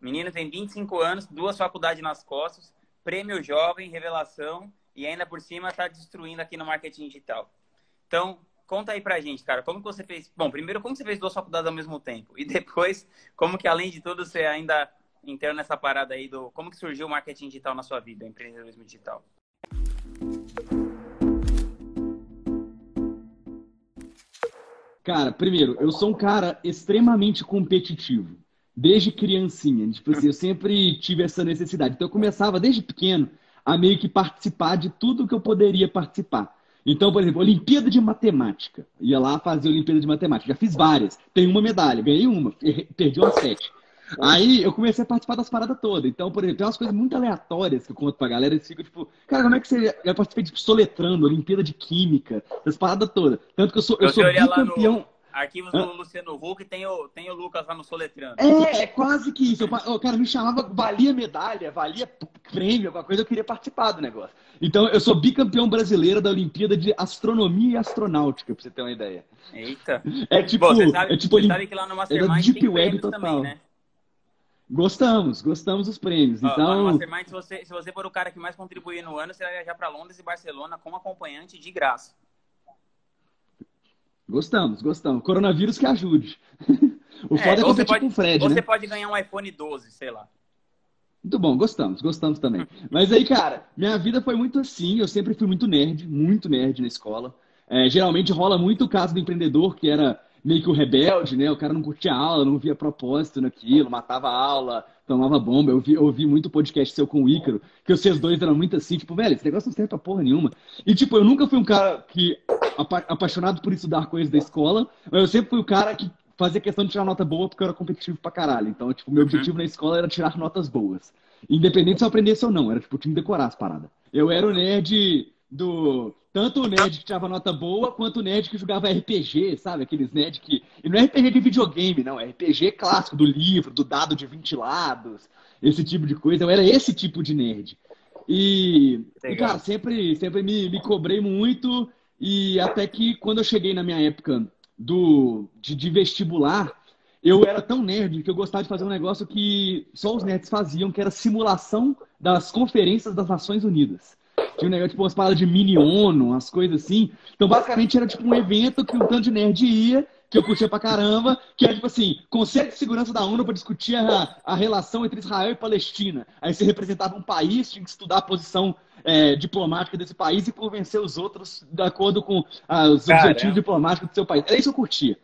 Menino tem 25 anos, duas faculdades nas costas, prêmio jovem, revelação e ainda por cima está destruindo aqui no marketing digital. Então, conta aí pra gente, cara, como que você fez? Bom, primeiro, como você fez duas faculdades ao mesmo tempo? E depois, como que além de tudo você ainda entrou nessa parada aí do como que surgiu o marketing digital na sua vida, empreendedorismo digital? Cara, primeiro, eu sou um cara extremamente competitivo. Desde criancinha. Tipo assim, eu sempre tive essa necessidade. Então eu começava desde pequeno a meio que participar de tudo que eu poderia participar. Então, por exemplo, Olimpíada de Matemática. Ia lá fazer Olimpíada de Matemática. Já fiz várias. Tenho uma medalha, ganhei uma, perdi umas sete. Aí eu comecei a participar das paradas todas. Então, por exemplo, tem umas coisas muito aleatórias que eu conto pra galera. Eles ficam tipo, cara, como é que você. Eu participei de tipo, soletrando, Olimpíada de Química, das paradas todas. Tanto que eu sou, eu, eu sou bicampeão. Arquivos do Luciano Huck tem o, tem o Lucas lá no Soletrando. É, é quase que isso. O cara me chamava, valia medalha, valia prêmio, alguma coisa, eu queria participar do negócio. Então, eu sou bicampeão brasileiro da Olimpíada de Astronomia e Astronáutica, pra você ter uma ideia. Eita. É tipo. Bom, você sabe, é tipo você sabe que lá no Mastermind é Deep Web total. Também, né? Gostamos, gostamos dos prêmios. Ó, então, Mastermind, se você, se você for o cara que mais contribuir no ano, você vai viajar para Londres e Barcelona como acompanhante de graça. Gostamos, gostamos. Coronavírus que ajude. o é, foda é competir pode, com o Fred, Você né? pode ganhar um iPhone 12, sei lá. Muito bom, gostamos, gostamos também. Mas aí, cara, minha vida foi muito assim. Eu sempre fui muito nerd, muito nerd na escola. É, geralmente rola muito o caso do empreendedor, que era meio que o rebelde, né? O cara não curtia aula, não via propósito naquilo, matava aula, tomava bomba. Eu vi, eu ouvi muito podcast seu com o Ícaro, que vocês dois eram muito assim, tipo, velho, esse negócio não serve pra porra nenhuma. E, tipo, eu nunca fui um cara que apa apaixonado por estudar coisas da escola, mas eu sempre fui o cara que fazia questão de tirar nota boa porque eu era competitivo pra caralho. Então, tipo, meu uhum. objetivo na escola era tirar notas boas. Independente se eu aprendesse ou não, era tipo, tinha que decorar as paradas. Eu era o nerd do. Tanto o nerd que tirava nota boa, quanto o nerd que jogava RPG, sabe? Aqueles nerd que. E não é RPG de videogame, não. É RPG clássico do livro, do dado de 20 lados, esse tipo de coisa. Eu era esse tipo de nerd. E, e cara, sempre, sempre me, me cobrei muito. E até que quando eu cheguei na minha época do, de, de vestibular, eu era tão nerd que eu gostava de fazer um negócio que só os nerds faziam, que era simulação das conferências das Nações Unidas. Tinha um negócio, tipo, umas paradas de mini-ONU, umas coisas assim. Então, basicamente, era tipo um evento que um tanto de nerd ia, que eu curtia pra caramba, que era tipo assim, Conselho de Segurança da ONU para discutir a, a relação entre Israel e Palestina. Aí você representava um país, tinha que estudar a posição é, diplomática desse país e convencer os outros de acordo com ah, os objetivos diplomáticos do seu país. Era isso que eu curtia.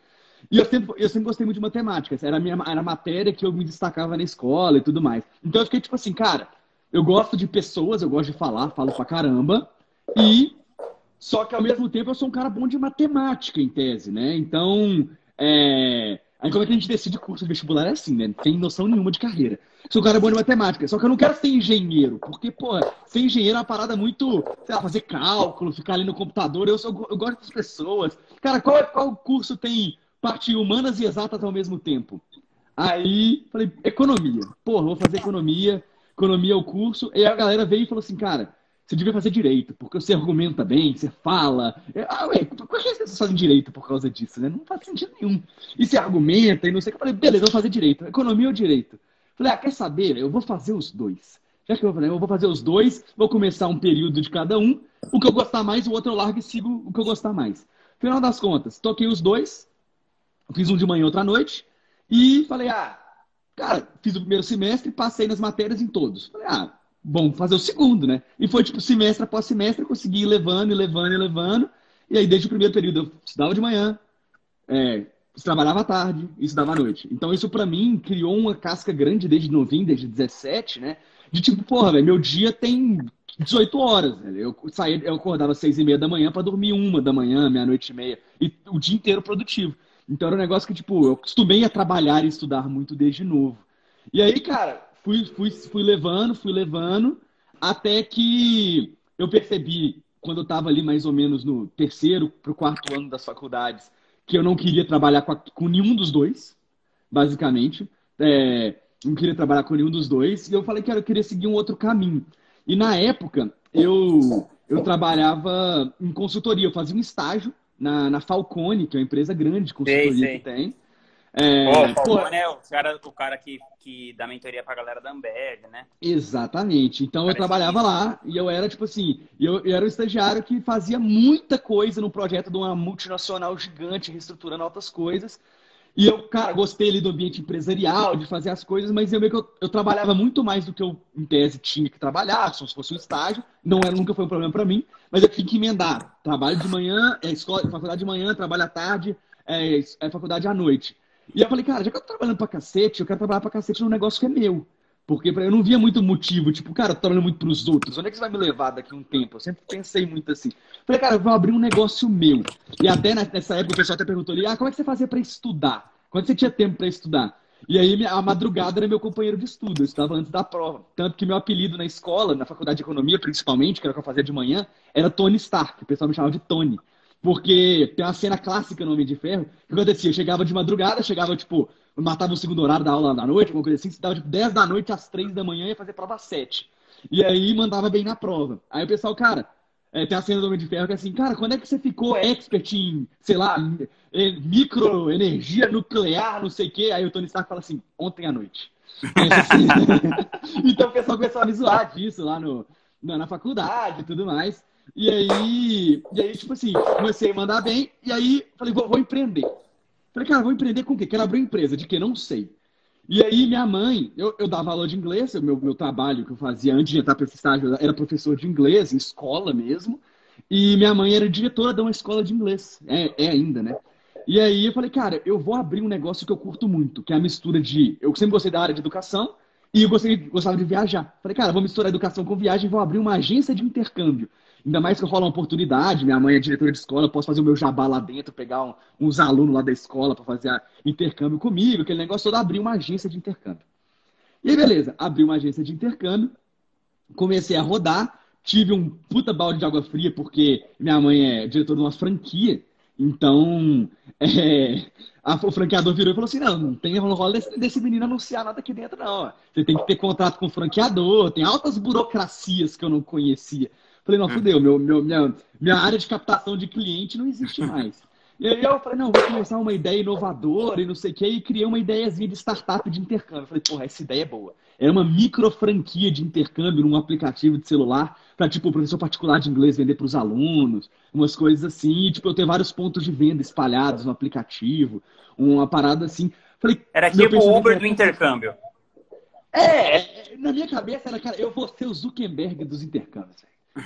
E eu sempre, eu sempre gostei muito de matemática. Era a minha era a matéria que eu me destacava na escola e tudo mais. Então eu fiquei tipo assim, cara, eu gosto de pessoas, eu gosto de falar, falo pra caramba. E só que ao mesmo tempo eu sou um cara bom de matemática, em tese, né? Então, é... aí como é que a gente decide curso de vestibular é assim, né? Não tem noção nenhuma de carreira. Sou um cara bom de matemática, só que eu não quero ser engenheiro, porque, pô, ser engenheiro é uma parada muito, sei lá, fazer cálculo, ficar ali no computador. Eu, sou, eu gosto das pessoas. Cara, qual, qual curso tem parte humanas e exatas ao mesmo tempo? Aí, falei, economia. Porra, vou fazer economia economia é o curso, e a galera veio e falou assim, cara, você devia fazer direito, porque você argumenta bem, você fala. Ah, ué, por que as pessoas fazem direito por causa disso, né? Não faz sentido nenhum. E você argumenta e não sei o que. Eu falei, beleza, vou fazer direito. Economia ou direito? falei, ah, quer saber? Eu vou fazer os dois. Já que eu falei, eu vou fazer os dois, vou começar um período de cada um. O que eu gostar mais, o outro eu largo e sigo o que eu gostar mais. Final das contas, toquei os dois, fiz um de manhã e outro à noite, e falei, ah, Cara, fiz o primeiro semestre, passei nas matérias em todos. Falei, ah, bom, fazer o segundo, né? E foi tipo semestre após semestre, consegui ir levando, e levando, e levando. E aí, desde o primeiro período, eu estudava de manhã, é, trabalhava à tarde e estudava à noite. Então, isso para mim criou uma casca grande desde novinho, desde 17, né? De tipo, porra, velho, meu dia tem 18 horas. Eu saía, eu acordava às 6 e meia da manhã para dormir uma da manhã, meia-noite e meia. E o dia inteiro produtivo. Então era um negócio que, tipo, eu costumei a trabalhar e estudar muito desde novo. E aí, cara, fui, fui, fui levando, fui levando, até que eu percebi, quando eu estava ali mais ou menos no terceiro para o quarto ano das faculdades, que eu não queria trabalhar com, a, com nenhum dos dois, basicamente. É, não queria trabalhar com nenhum dos dois. E eu falei que eu queria seguir um outro caminho. E na época, eu, eu trabalhava em consultoria, eu fazia um estágio na, na Falcone, que é uma empresa grande de consultoria sei, sei. que tem. É, oh, Falcone é o cara, o cara que, que dá mentoria pra galera da Ambev, né? Exatamente. Então Parece eu trabalhava isso. lá e eu era, tipo assim, eu, eu era um estagiário que fazia muita coisa no projeto de uma multinacional gigante, reestruturando altas coisas. E eu, cara, gostei ali do ambiente empresarial, de fazer as coisas, mas eu meio que eu, eu trabalhava muito mais do que eu, em tese, tinha que trabalhar, se fosse um estágio. Não era, nunca foi um problema para mim, mas eu tinha que emendar. Trabalho de manhã, é escola, faculdade de manhã, trabalho à tarde, é, é faculdade à noite. E eu falei, cara, já que eu tô trabalhando pra cacete, eu quero trabalhar pra cacete num negócio que é meu. Porque eu não via muito motivo, tipo, cara, eu tô trabalhando muito pros outros, onde é que você vai me levar daqui um tempo? Eu sempre pensei muito assim. Falei, cara, eu vou abrir um negócio meu. E até nessa época o pessoal até perguntou ali, ah, como é que você fazia para estudar? Quando você tinha tempo para estudar? E aí a madrugada era meu companheiro de estudo, eu estava antes da prova. Tanto que meu apelido na escola, na faculdade de economia principalmente, que era o que eu fazia de manhã, era Tony Stark, o pessoal me chamava de Tony. Porque tem uma cena clássica no Homem de Ferro, que acontecia, eu chegava de madrugada, chegava, tipo, matava o segundo horário da aula da noite, alguma coisa assim, estava tipo 10 da noite às 3 da manhã e ia fazer prova às 7. E aí mandava bem na prova. Aí o pessoal, cara, é, tem a cena do Homem de Ferro que é assim, cara, quando é que você ficou expert em, sei lá, microenergia nuclear, não sei o quê? Aí o Tony Stark fala assim, ontem à noite. então o pessoal começou a me zoar disso lá no, na faculdade e tudo mais. E aí, e aí, tipo assim, comecei a mandar bem, e aí falei, vou, vou empreender. Falei, cara, vou empreender com o quê? Quero abrir uma empresa, de que? Não sei. E aí, minha mãe, eu, eu dava aula de inglês, o meu, meu trabalho que eu fazia antes de entrar para esse estágio era professor de inglês, em escola mesmo. E minha mãe era diretora de uma escola de inglês, é, é ainda, né? E aí eu falei, cara, eu vou abrir um negócio que eu curto muito, que é a mistura de. Eu sempre gostei da área de educação e eu gostei, gostava de viajar. Falei, cara, vou misturar educação com viagem e vou abrir uma agência de intercâmbio. Ainda mais que rola uma oportunidade, minha mãe é diretora de escola, eu posso fazer o meu jabá lá dentro, pegar um, uns alunos lá da escola para fazer intercâmbio comigo, aquele negócio todo, abrir uma agência de intercâmbio. E aí, beleza, abri uma agência de intercâmbio, comecei a rodar, tive um puta balde de água fria, porque minha mãe é diretora de uma franquia, então é, a, o franqueador virou e falou assim: não, não tem rola desse, desse menino anunciar nada aqui dentro, não. Você tem que ter contrato com o franqueador, tem altas burocracias que eu não conhecia. Falei, não, fudeu, meu, meu, minha, minha área de captação de cliente não existe mais. E aí eu falei, não, vou começar uma ideia inovadora e não sei o que, e criei uma ideiazinha de startup de intercâmbio. falei, porra, essa ideia é boa. É uma micro franquia de intercâmbio num aplicativo de celular para, tipo, o professor particular de inglês vender para os alunos, umas coisas assim. E, tipo, eu ter vários pontos de venda espalhados no aplicativo, uma parada assim. Falei, era tipo o Uber do intercâmbio. É, na minha cabeça era, cara, eu vou ser o Zuckerberg dos intercâmbios.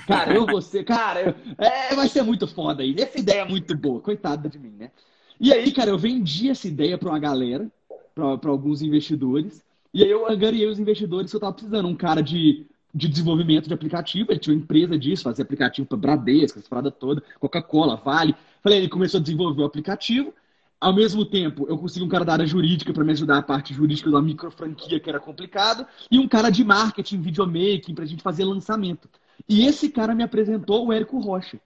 Cara, eu vou ser. Cara, é, vai ser muito foda aí. Essa ideia é muito boa. Coitada de mim, né? E aí, cara, eu vendi essa ideia para uma galera, para alguns investidores. E aí eu angariei os investidores que eu tava precisando. Um cara de, de desenvolvimento de aplicativo, ele tinha uma empresa disso, fazia aplicativo para Bradesco, essa parada toda, Coca-Cola, Vale. Falei, ele começou a desenvolver o aplicativo. Ao mesmo tempo, eu consegui um cara da área jurídica para me ajudar a parte jurídica da micro franquia, que era complicado, e um cara de marketing, videomaking, para a gente fazer lançamento. E esse cara me apresentou o Érico Rocha.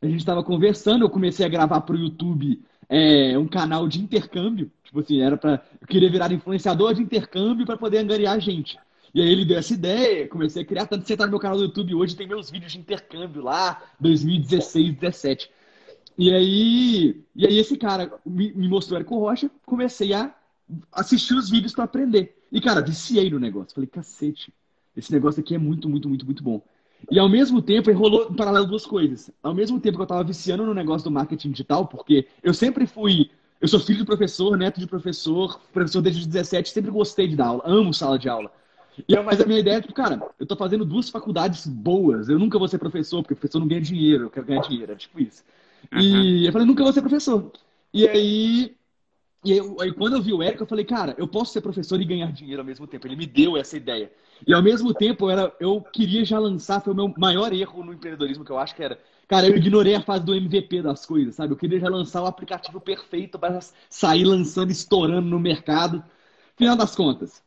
A gente estava conversando, eu comecei a gravar para o YouTube é, um canal de intercâmbio. Tipo assim, era para. Eu queria virar influenciador de intercâmbio para poder angariar gente. E aí ele deu essa ideia, comecei a criar. Tanto que você tá no meu canal do YouTube hoje, tem meus vídeos de intercâmbio lá, 2016, 17. E aí, e aí esse cara me, me mostrou o Érico Rocha, comecei a assistir os vídeos para aprender. E, cara, viciei no negócio. Falei, cacete, esse negócio aqui é muito, muito, muito, muito bom. E ao mesmo tempo, rolou em paralelo duas coisas. Ao mesmo tempo que eu estava viciando no negócio do marketing digital, porque eu sempre fui. Eu sou filho de professor, neto de professor, professor desde os 17, sempre gostei de dar aula, amo sala de aula. E, mas a minha ideia é, tipo, cara, eu tô fazendo duas faculdades boas, eu nunca vou ser professor, porque professor não ganha dinheiro, eu quero ganhar dinheiro, é tipo isso. E eu falei, nunca vou ser professor. E aí, e aí, aí, quando eu vi o Érico, eu falei, cara, eu posso ser professor e ganhar dinheiro ao mesmo tempo. Ele me deu essa ideia. E ao mesmo tempo, eu, era, eu queria já lançar, foi o meu maior erro no empreendedorismo, que eu acho que era. Cara, eu ignorei a fase do MVP das coisas, sabe? Eu queria já lançar o aplicativo perfeito para sair lançando, estourando no mercado. Final das contas,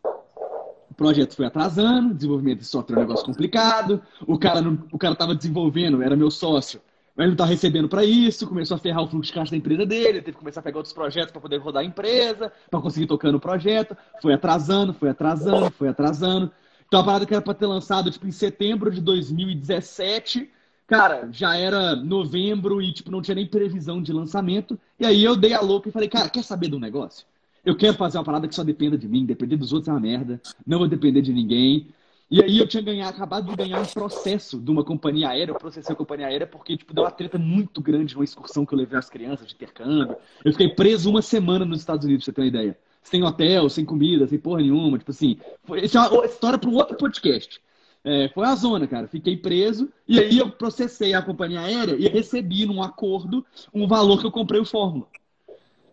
o projeto foi atrasando, desenvolvimento de software é um negócio complicado, o cara, não, o cara tava desenvolvendo, era meu sócio, mas não tá recebendo para isso, começou a ferrar o fluxo de caixa da empresa dele, teve que começar a pegar outros projetos para poder rodar a empresa, para conseguir tocar no projeto, foi atrasando, foi atrasando, foi atrasando. Então a parada que era para ter lançado tipo, em setembro de 2017, cara, já era novembro e tipo, não tinha nem previsão de lançamento. E aí eu dei a louca e falei, cara, quer saber do negócio? eu quero fazer uma parada que só dependa de mim, depender dos outros é uma merda, não vou depender de ninguém. E aí eu tinha acabado de ganhar um processo de uma companhia aérea, eu processei a companhia aérea porque, tipo, deu uma treta muito grande numa excursão que eu levei as crianças de intercâmbio. Eu fiquei preso uma semana nos Estados Unidos, pra você ter uma ideia. Sem hotel, sem comida, sem porra nenhuma, tipo assim. Foi, isso é uma história para um outro podcast. É, foi a zona, cara. Fiquei preso e aí eu processei a companhia aérea e recebi num acordo um valor que eu comprei o Fórmula.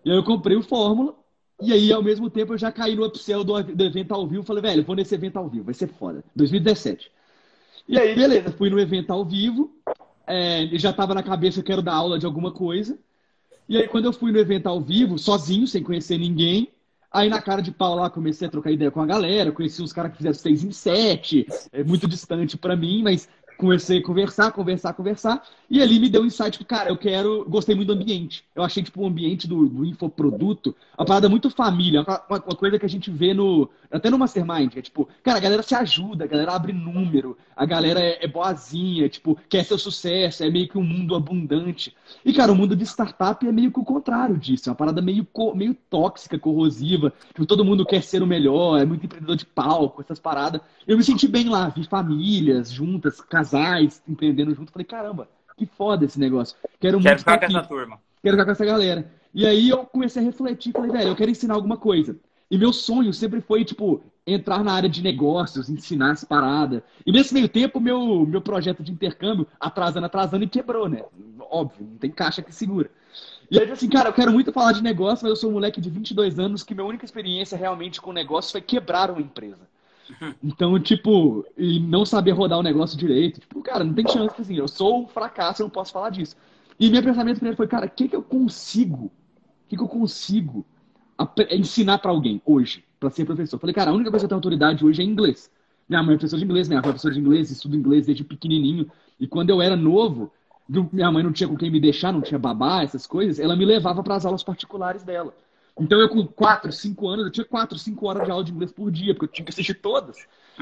E aí eu comprei o Fórmula e aí, ao mesmo tempo, eu já caí no upsell do, do evento ao vivo. Falei, velho, vou nesse evento ao vivo, vai ser foda. 2017. E aí, beleza, fui no evento ao vivo. É, já tava na cabeça, eu quero dar aula de alguma coisa. E aí, quando eu fui no evento ao vivo, sozinho, sem conhecer ninguém, aí na cara de pau lá comecei a trocar ideia com a galera, conheci uns caras que fizeram seis em sete, é muito distante para mim, mas comecei a conversar, conversar, conversar, e ali me deu um insight, tipo, cara, eu quero, gostei muito do ambiente. Eu achei, tipo, o ambiente do, do infoproduto, uma parada muito família, uma, uma, coisa que a gente vê no, até no Mastermind, que é tipo, cara, a galera se ajuda, a galera abre número, a galera é, é boazinha, tipo, quer seu sucesso, é meio que um mundo abundante. E, cara, o mundo de startup é meio que o contrário disso, é uma parada meio, meio tóxica, corrosiva, tipo, todo mundo quer ser o melhor, é muito empreendedor de palco, essas paradas. Eu me senti bem lá, vi famílias juntas, casais empreendendo junto. Falei, caramba, que foda esse negócio. Quero, quero ficar com essa turma. Quero ficar com essa galera. E aí eu comecei a refletir, falei, velho, eu quero ensinar alguma coisa. E meu sonho sempre foi, tipo, entrar na área de negócios, ensinar as paradas. E nesse meio tempo, meu, meu projeto de intercâmbio, atrasando, atrasando, e quebrou, né? Óbvio, não tem caixa que segura. E aí, assim, cara, eu quero muito falar de negócio, mas eu sou um moleque de 22 anos que minha única experiência realmente com negócio foi quebrar uma empresa. Então, tipo, e não saber rodar o negócio direito. Tipo, cara, não tem chance, assim, eu sou um fracasso, eu não posso falar disso. E meu pensamento primeiro foi, cara, o que, que eu consigo? O que, que eu consigo ensinar para alguém hoje, para ser professor? Falei, cara, a única coisa que eu tenho autoridade hoje é inglês. Minha mãe é professora de inglês, minha avó é professora de inglês, estudo inglês desde pequenininho. E quando eu era novo, minha mãe não tinha com quem me deixar, não tinha babá, essas coisas, ela me levava para as aulas particulares dela. Então eu com 4, 5 anos, eu tinha 4, 5 horas de aula de inglês por dia, porque eu tinha que assistir todas.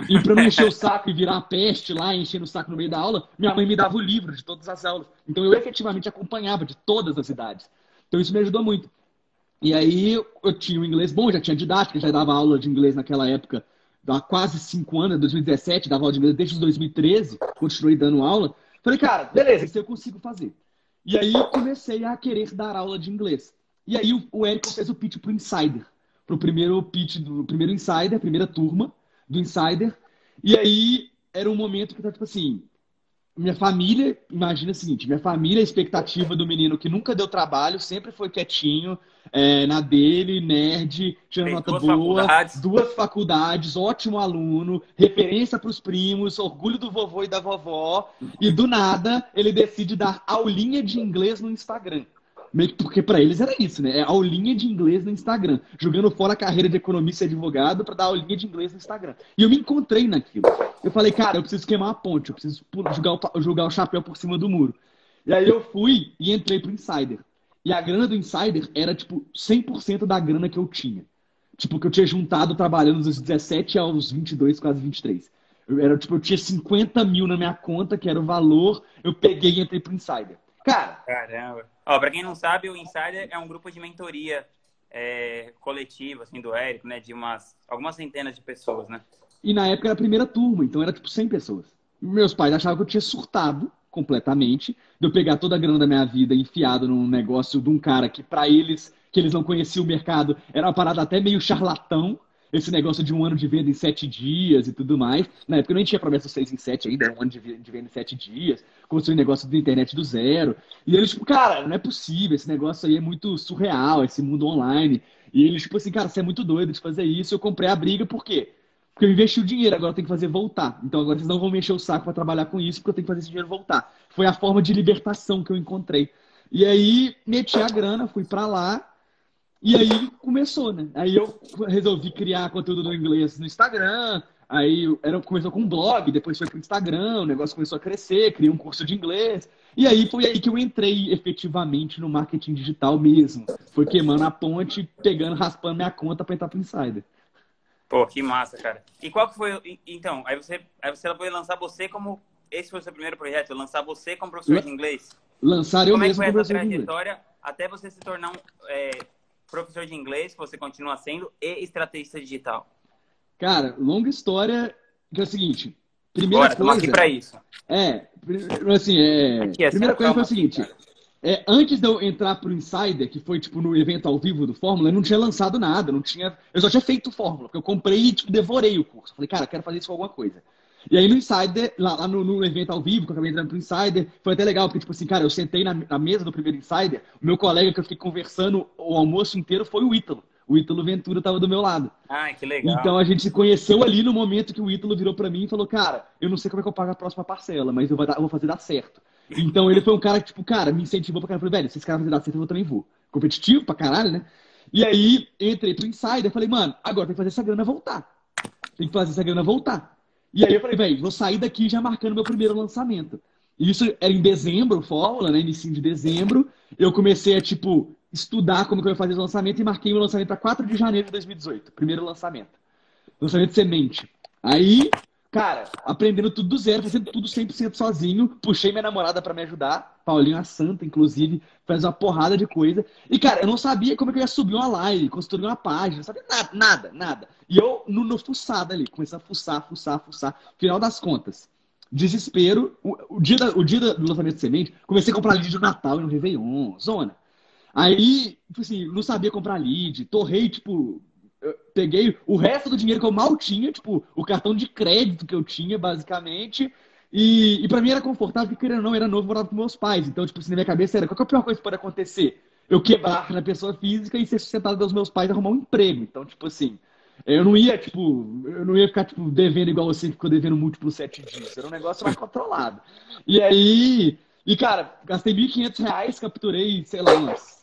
E para não encher o saco e virar a peste lá, enchendo o saco no meio da aula, minha mãe me dava o livro de todas as aulas. Então eu efetivamente acompanhava de todas as idades. Então isso me ajudou muito. E aí eu tinha o inglês bom, já tinha didática, já dava aula de inglês naquela época, há quase 5 anos, 2017, dava aula de inglês desde 2013, continuei dando aula. Falei, cara, beleza, isso eu consigo fazer. E aí comecei a querer dar aula de inglês. E aí o, o fez o pitch pro Insider. Pro primeiro pitch do primeiro Insider, primeira turma do Insider. E aí era um momento que tá tipo assim, minha família, imagina o seguinte, minha família, a expectativa do menino que nunca deu trabalho, sempre foi quietinho, é, na dele, nerd, tirando nota duas boa, faculdades. duas faculdades, ótimo aluno, referência para os primos, orgulho do vovô e da vovó, e do nada ele decide dar aulinha de inglês no Instagram. Meio que porque para eles era isso, né? É aulinha de inglês no Instagram. Jogando fora a carreira de economista e advogado para dar aulinha de inglês no Instagram. E eu me encontrei naquilo. Eu falei, cara, eu preciso queimar a ponte, eu preciso jogar o, jogar o chapéu por cima do muro. E aí eu fui e entrei pro Insider. E a grana do Insider era, tipo, 100% da grana que eu tinha. Tipo, que eu tinha juntado trabalhando dos 17 aos 22, quase 23. Eu, era, tipo, eu tinha 50 mil na minha conta, que era o valor, eu peguei e entrei pro Insider. Cara. Caramba. Ó, pra quem não sabe, o Insider é um grupo de mentoria é, coletiva, assim, do Érico, né? De umas, algumas centenas de pessoas, né? E na época era a primeira turma, então era tipo 100 pessoas. Meus pais achavam que eu tinha surtado completamente, de eu pegar toda a grana da minha vida enfiado num negócio de um cara que, para eles, que eles não conheciam o mercado, era uma parada até meio charlatão, esse negócio de um ano de venda em sete dias e tudo mais. Na época nem tinha promessa seis em sete ainda, era um ano de venda em sete dias. Construir um negócio da internet do zero. E eles, tipo, cara, não é possível, esse negócio aí é muito surreal, esse mundo online. E eles, tipo assim, cara, você é muito doido de fazer isso. Eu comprei a briga, por quê? Porque eu investi o dinheiro, agora tenho que fazer voltar. Então agora vocês não vão me encher o saco para trabalhar com isso, porque eu tenho que fazer esse dinheiro voltar. Foi a forma de libertação que eu encontrei. E aí meti a grana, fui para lá, e aí começou, né? Aí eu resolvi criar conteúdo no inglês no Instagram. Aí era, começou com um blog, depois foi pro Instagram, o negócio começou a crescer, criei um curso de inglês. E aí foi aí que eu entrei efetivamente no marketing digital mesmo. Foi queimando a ponte, pegando, raspando minha conta para entrar pro Insider. Pô, que massa, cara. E qual que foi. Então, aí você, aí você foi lançar você como. Esse foi o seu primeiro projeto, lançar você como professor de inglês? Lançar eu como mesmo como é que foi essa trajetória até você se tornar um, é, professor de inglês, que você continua sendo, e estrategista digital? Cara, longa história, que é o seguinte. Primeira Bora, coisa. aqui pra isso. É, assim, é. Aqui, é primeira coisa foi o seguinte. É, antes de eu entrar pro Insider, que foi tipo no evento ao vivo do Fórmula, eu não tinha lançado nada, não tinha. Eu só tinha feito Fórmula, porque eu comprei e tipo, devorei o curso. Falei, cara, quero fazer isso com alguma coisa. E aí no Insider, lá, lá no, no, evento ao vivo, que eu acabei entrando pro Insider, foi até legal, porque, tipo assim, cara, eu sentei na, na mesa do primeiro Insider, o meu colega que eu fiquei conversando o almoço inteiro foi o Ítalo. O Ítalo Ventura estava do meu lado. Ah, que legal. Então a gente se conheceu ali no momento que o Ítalo virou para mim e falou, cara, eu não sei como é que eu pago a próxima parcela, mas eu vou, fazer dar certo. Então ele foi um cara que, tipo, cara, me incentivou pra caralho. Falei, velho, se esse cara fazer dar certo, eu também vou. Competitivo pra caralho, né? E aí, entrei pro Insider, falei, mano, agora tem que fazer essa grana voltar. Tem que fazer essa grana voltar. E aí eu falei, velho, vou sair daqui já marcando meu primeiro lançamento. Isso era em dezembro, Fórmula, né? Início de dezembro. Eu comecei a, tipo, estudar como que eu ia fazer o lançamento e marquei o lançamento para 4 de janeiro de 2018. Primeiro lançamento. Lançamento semente. Aí, cara, aprendendo tudo do zero, fazendo tudo 100% sozinho. Puxei minha namorada para me ajudar. Paulinho a Santa, inclusive, faz uma porrada de coisa. E, cara, eu não sabia como é que eu ia subir uma live, construir uma página, não sabia nada, nada, nada. E eu, no, no fuçado ali, comecei a fuçar, fuçar, fuçar. Final das contas, desespero. O, o dia, da, o dia do lançamento de semente, comecei a comprar lead do Natal e no Réveillon, zona. Aí, tipo assim, não sabia comprar lead, torrei, tipo, peguei o resto do dinheiro que eu mal tinha, tipo, o cartão de crédito que eu tinha, basicamente, e, e para mim era confortável, porque querendo ou não, era novo, morava com meus pais. Então, tipo assim, na minha cabeça era, qual é a pior coisa que pode acontecer? Eu quebrar na pessoa física e ser sustentado pelos meus pais e arrumar um emprego. Então, tipo assim, eu não ia, tipo, eu não ia ficar, tipo, devendo igual você ficou devendo múltiplos sete dias. Era um negócio mais controlado. E aí, e cara, gastei 1.500 reais, capturei, sei lá, umas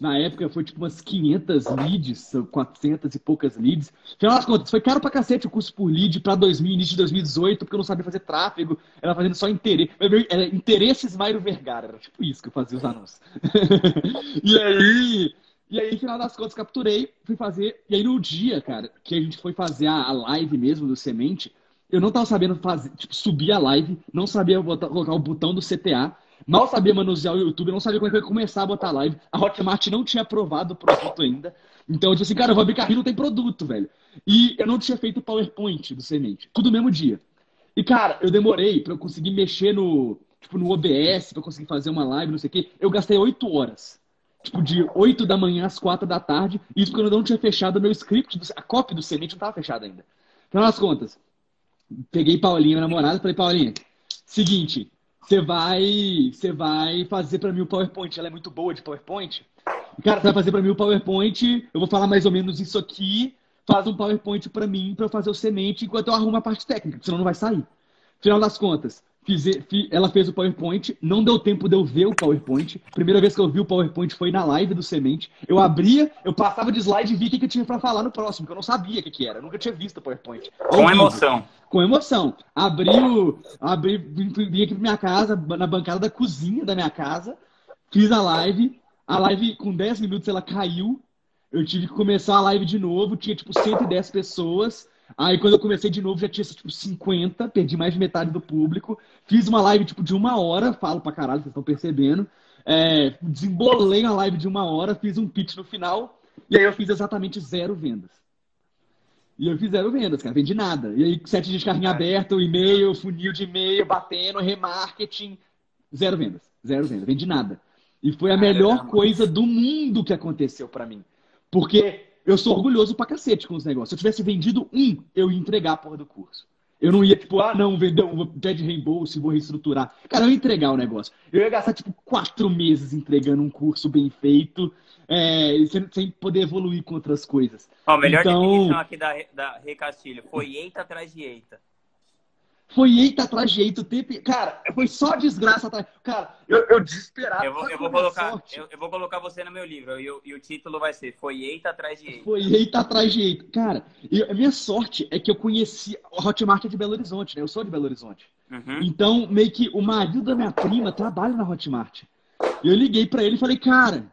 na época foi tipo umas 500 leads, 400 e poucas leads. Afinal das contas, foi caro pra cacete o custo por lead pra 2000, início de 2018, porque eu não sabia fazer tráfego, era fazendo só interesse. Era interesses Mairo Vergara, era tipo isso que eu fazia os anúncios. e aí. E aí, final das contas, capturei, fui fazer. E aí, no dia, cara, que a gente foi fazer a, live mesmo do Semente, eu não tava sabendo fazer, tipo, subir a live, não sabia botar, colocar o botão do CTA. Mal sabia manusear o YouTube, não sabia como é que eu ia começar a botar live. A Hotmart não tinha aprovado o produto ainda. Então eu disse assim, cara, eu vou abrir carrinho, não tem produto, velho. E eu não tinha feito o PowerPoint do Semente. Tudo no mesmo dia. E, cara, eu demorei para eu conseguir mexer no, tipo, no OBS, para conseguir fazer uma live, não sei o quê. Eu gastei oito horas. Tipo, de 8 da manhã às 4 da tarde. Isso porque eu não tinha fechado o meu script. A cópia do Semente não tava fechada ainda. Então, nas contas, peguei Paulinha, minha namorada, falei, Paulinha, seguinte, você vai, você vai fazer para mim o PowerPoint. Ela é muito boa de PowerPoint. Cara, você vai fazer para mim o PowerPoint. Eu vou falar mais ou menos isso aqui. Faz um PowerPoint para mim para eu fazer o semente enquanto eu arrumo a parte técnica, senão não vai sair. Final das contas, Fiz, ela fez o PowerPoint, não deu tempo de eu ver o PowerPoint. Primeira vez que eu vi o PowerPoint foi na live do Semente. Eu abria, eu passava de slide e vi o que, eu tinha para falar no próximo, que eu não sabia o que, que era. Eu nunca tinha visto o PowerPoint. Com emoção. Com emoção. Abri, o, abri vim, vim aqui pra minha casa, na bancada da cozinha da minha casa, fiz a live. A live, com 10 minutos, ela caiu. Eu tive que começar a live de novo. Tinha, tipo, 110 pessoas. Aí quando eu comecei de novo já tinha tipo 50, perdi mais de metade do público. Fiz uma live tipo de uma hora, falo pra caralho, vocês estão percebendo. É, desembolei a live de uma hora, fiz um pitch no final, e aí eu fiz exatamente zero vendas. E eu fiz zero vendas, cara, vendi nada. E aí sete dias de carrinho aberto, e-mail, funil de e-mail, batendo, remarketing, zero vendas, zero vendas, vendi nada. E foi a melhor coisa do mundo que aconteceu para mim. Porque eu sou orgulhoso pra cacete com os negócios. Se eu tivesse vendido um, eu ia entregar a porra do curso. Eu não ia, tipo, ah, não, vender um pé de reembolso e vou reestruturar. Cara, eu ia entregar o negócio. Eu ia gastar, tipo, quatro meses entregando um curso bem feito, é, sem, sem poder evoluir com outras coisas. Ó, melhor então... definição aqui da, da Rei Castilho. Foi eita atrás de eita. Foi eita atrás de eita o tempo. Cara, foi só desgraça atrás. Cara, eu, eu desesperado. Eu vou, eu vou colocar, eu, eu, vou colocar você no meu livro e, e, o título vai ser Foi eita atrás de eita. Foi eita atrás de eita. Cara, eu, a minha sorte é que eu conheci. O Hotmart é de Belo Horizonte, né? Eu sou de Belo Horizonte. Uhum. Então, meio que o marido da minha prima trabalha na Hotmart. Eu liguei para ele e falei, cara,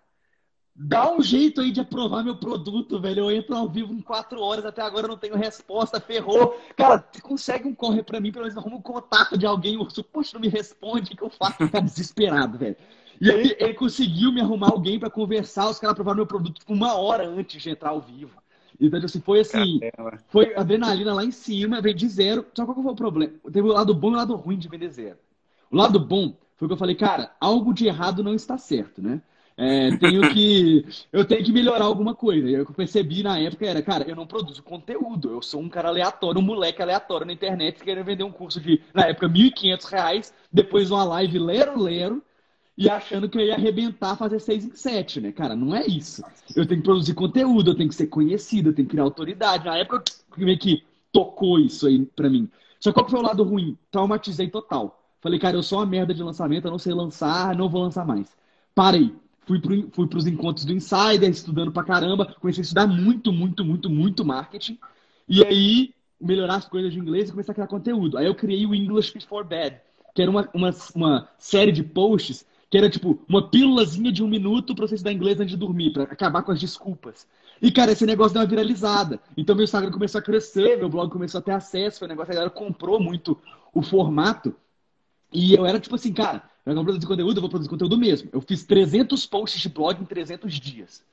Dá um jeito aí de aprovar meu produto, velho. Eu entro ao vivo em quatro horas, até agora eu não tenho resposta, ferrou. Cara, consegue um corre pra mim, pelo menos arruma um contato de alguém. O poxa, não me responde, o que eu faço? Ficar desesperado, velho. E aí ele conseguiu me arrumar alguém para conversar, os caras aprovaram meu produto tipo, uma hora antes de entrar ao vivo. Então, assim, foi assim, Caramba. foi adrenalina lá em cima, veio de zero. Só qual foi o problema? Teve o lado bom e o lado ruim de vender zero. O lado bom foi que eu falei, cara, algo de errado não está certo, né? É, tenho que. Eu tenho que melhorar alguma coisa. E o que eu percebi na época era, cara, eu não produzo conteúdo. Eu sou um cara aleatório, um moleque aleatório na internet querendo vender um curso de, na época, R$ 1.500, depois uma live lero-lero, e achando que eu ia arrebentar fazer seis em sete, né? Cara, não é isso. Eu tenho que produzir conteúdo, eu tenho que ser conhecido, eu tenho que criar autoridade. Na época, meio que tocou isso aí pra mim. Só que qual foi o lado ruim? Traumatizei total. Falei, cara, eu sou uma merda de lançamento, eu não sei lançar, não vou lançar mais. Parei fui para fui os encontros do Insider, estudando pra caramba, comecei a estudar muito, muito, muito, muito marketing. E aí, melhorar as coisas de inglês e começar a criar conteúdo. Aí eu criei o English Before Bed, que era uma, uma, uma série de posts que era tipo uma pílulazinha de um minuto para você estudar inglês antes de dormir, para acabar com as desculpas. E, cara, esse negócio deu uma viralizada. Então, meu Instagram começou a crescer, meu blog começou a ter acesso, foi um negócio, a galera comprou muito o formato. E eu era tipo assim, cara, eu não produzir conteúdo, eu vou produzir conteúdo mesmo. Eu fiz 300 posts de blog em 300 dias.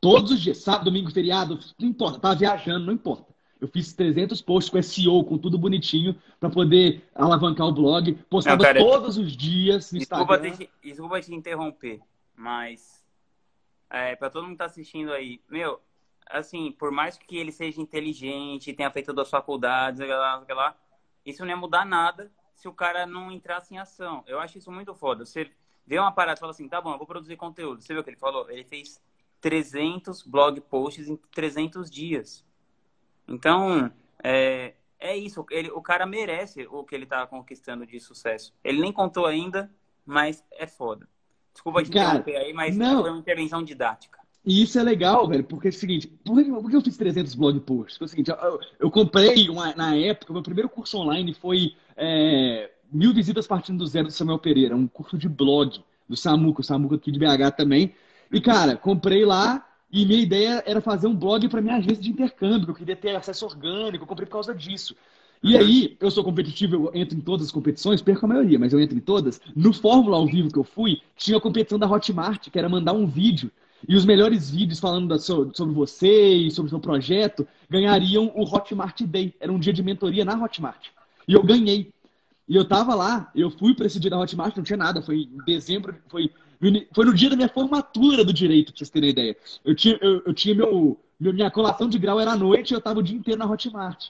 Todos os dias, sábado, domingo, feriado, não importa, tava viajando, não importa. Eu fiz 300 posts com SEO, com tudo bonitinho, para poder alavancar o blog. Postava não, cara, todos os dias no desculpa Instagram. Te, desculpa te interromper, mas é, para todo mundo que tá assistindo aí, meu, assim, por mais que ele seja inteligente, tenha feito duas faculdades, lá, lá, isso não ia mudar nada se o cara não entrasse em ação. Eu acho isso muito foda. Você vê uma parada e fala assim, tá bom, eu vou produzir conteúdo. Você viu o que ele falou? Ele fez 300 blog posts em 300 dias. Então, é, é isso. Ele, o cara merece o que ele tá conquistando de sucesso. Ele nem contou ainda, mas é foda. Desculpa te interromper aí, mas não. foi uma intervenção didática. E isso é legal, velho, porque é o seguinte, por que, por que eu fiz 300 blog posts? Foi o seguinte, eu, eu comprei uma, na época, meu primeiro curso online foi é, Mil Visitas Partindo do Zero do Samuel Pereira, um curso de blog do Samuca, o Samuca aqui de BH também. E, cara, comprei lá e minha ideia era fazer um blog para minha agência de intercâmbio, eu queria ter acesso orgânico, eu comprei por causa disso. E aí, eu sou competitivo, eu entro em todas as competições, perco a maioria, mas eu entro em todas. No Fórmula ao vivo que eu fui, tinha a competição da Hotmart, que era mandar um vídeo e os melhores vídeos falando da, sobre você e sobre o seu projeto ganhariam o Hotmart Day. Era um dia de mentoria na Hotmart. E eu ganhei. E eu tava lá, eu fui para esse dia da Hotmart, não tinha nada. Foi em dezembro, foi, foi no dia da minha formatura do direito, pra vocês terem ideia. Eu tinha, eu, eu tinha meu, minha colação de grau era à noite e eu tava o dia inteiro na Hotmart.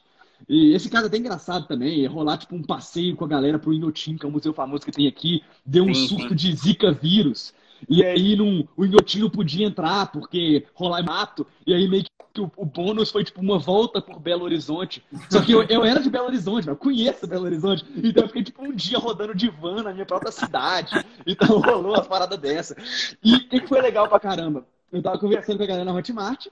E esse caso é até engraçado também, é rolar tipo um passeio com a galera pro Inotim, que é um museu famoso que tem aqui, deu um sim, surto sim. de Zika vírus. E aí não, o Inhotinho podia entrar, porque rolar mato. E aí meio que o, o, bônus foi tipo uma volta por Belo Horizonte. Só que eu, eu era de Belo Horizonte, eu conheço Belo Horizonte. Então eu fiquei tipo um dia rodando de van na minha própria cidade. Então rolou uma parada dessa. E o que, foi legal pra caramba? Eu tava conversando com a galera na Hotmart.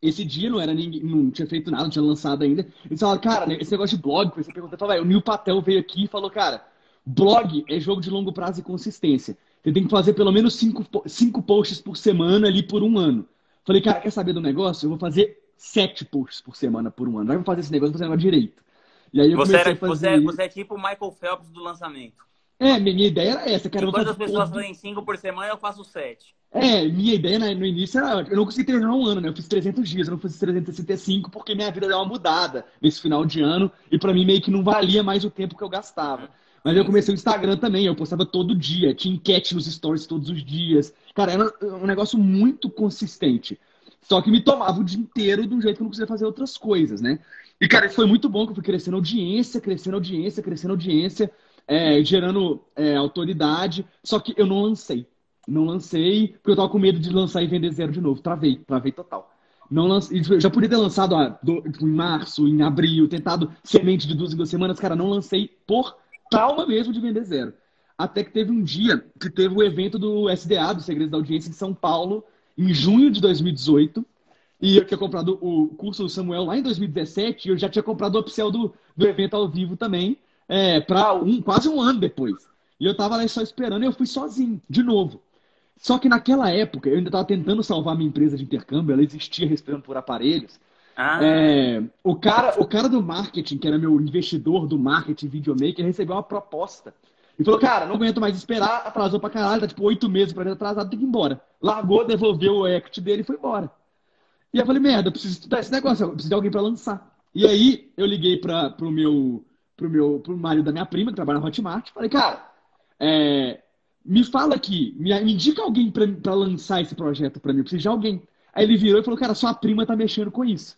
Esse dia não era ninguém, não tinha feito nada, não tinha lançado ainda. Eles falaram, cara, esse negócio de blog, você perguntou, eu falei, o Nil Patel veio aqui e falou, cara, blog é jogo de longo prazo e consistência. Você tem que fazer pelo menos cinco, cinco posts por semana ali por um ano. Falei, cara, quer saber do negócio? Eu vou fazer sete posts por semana por um ano. Não vou fazer esse negócio, vou fazer negócio direito. E aí eu você, era, fazer... você, é, você é tipo o Michael Phelps do lançamento. É, minha ideia era essa. Cara, Enquanto as pessoas fazem cinco por semana, eu faço sete. É, minha ideia né, no início era. Eu não consegui terminar um ano, né? Eu fiz 300 dias, eu não fiz 365 porque minha vida deu uma mudada nesse final de ano e para mim meio que não valia mais o tempo que eu gastava. Mas eu comecei o Instagram também, eu postava todo dia, tinha enquete nos stories todos os dias. Cara, era um negócio muito consistente. Só que me tomava o dia inteiro de um jeito que eu não conseguia fazer outras coisas, né? E, cara, isso foi muito bom, que eu fui crescendo audiência, crescendo audiência, crescendo audiência, é, gerando é, autoridade. Só que eu não lancei. Não lancei, porque eu tava com medo de lançar e vender zero de novo. Travei, travei total. Não lance... Já podia ter lançado ah, do... em março, em abril, tentado semente de duas em duas semanas. Cara, não lancei por trauma mesmo de vender zero. Até que teve um dia que teve o evento do SDA, do Segredos da Audiência, em São Paulo, em junho de 2018. E eu tinha comprado o curso do Samuel lá em 2017 e eu já tinha comprado o upsell do, do evento ao vivo também, é, para um, quase um ano depois. E eu tava lá só esperando e eu fui sozinho, de novo. Só que naquela época, eu ainda estava tentando salvar minha empresa de intercâmbio, ela existia respirando por aparelhos. Ah. É, o, cara, o cara do marketing, que era meu investidor do marketing videomaker, recebeu uma proposta E falou, cara, não aguento mais esperar, atrasou pra caralho, tá tipo oito meses pra atrasado, tem que ir embora. Largou, devolveu o equity dele e foi embora. E eu falei, merda, eu preciso estudar esse negócio, eu preciso de alguém pra lançar. E aí eu liguei pra, pro meu, pro meu, pro marido da minha prima, que trabalha na Hotmart, falei, cara, é, me fala aqui, me, me indica alguém pra, pra lançar esse projeto pra mim, eu preciso de alguém. Aí ele virou e falou, cara, sua prima tá mexendo com isso.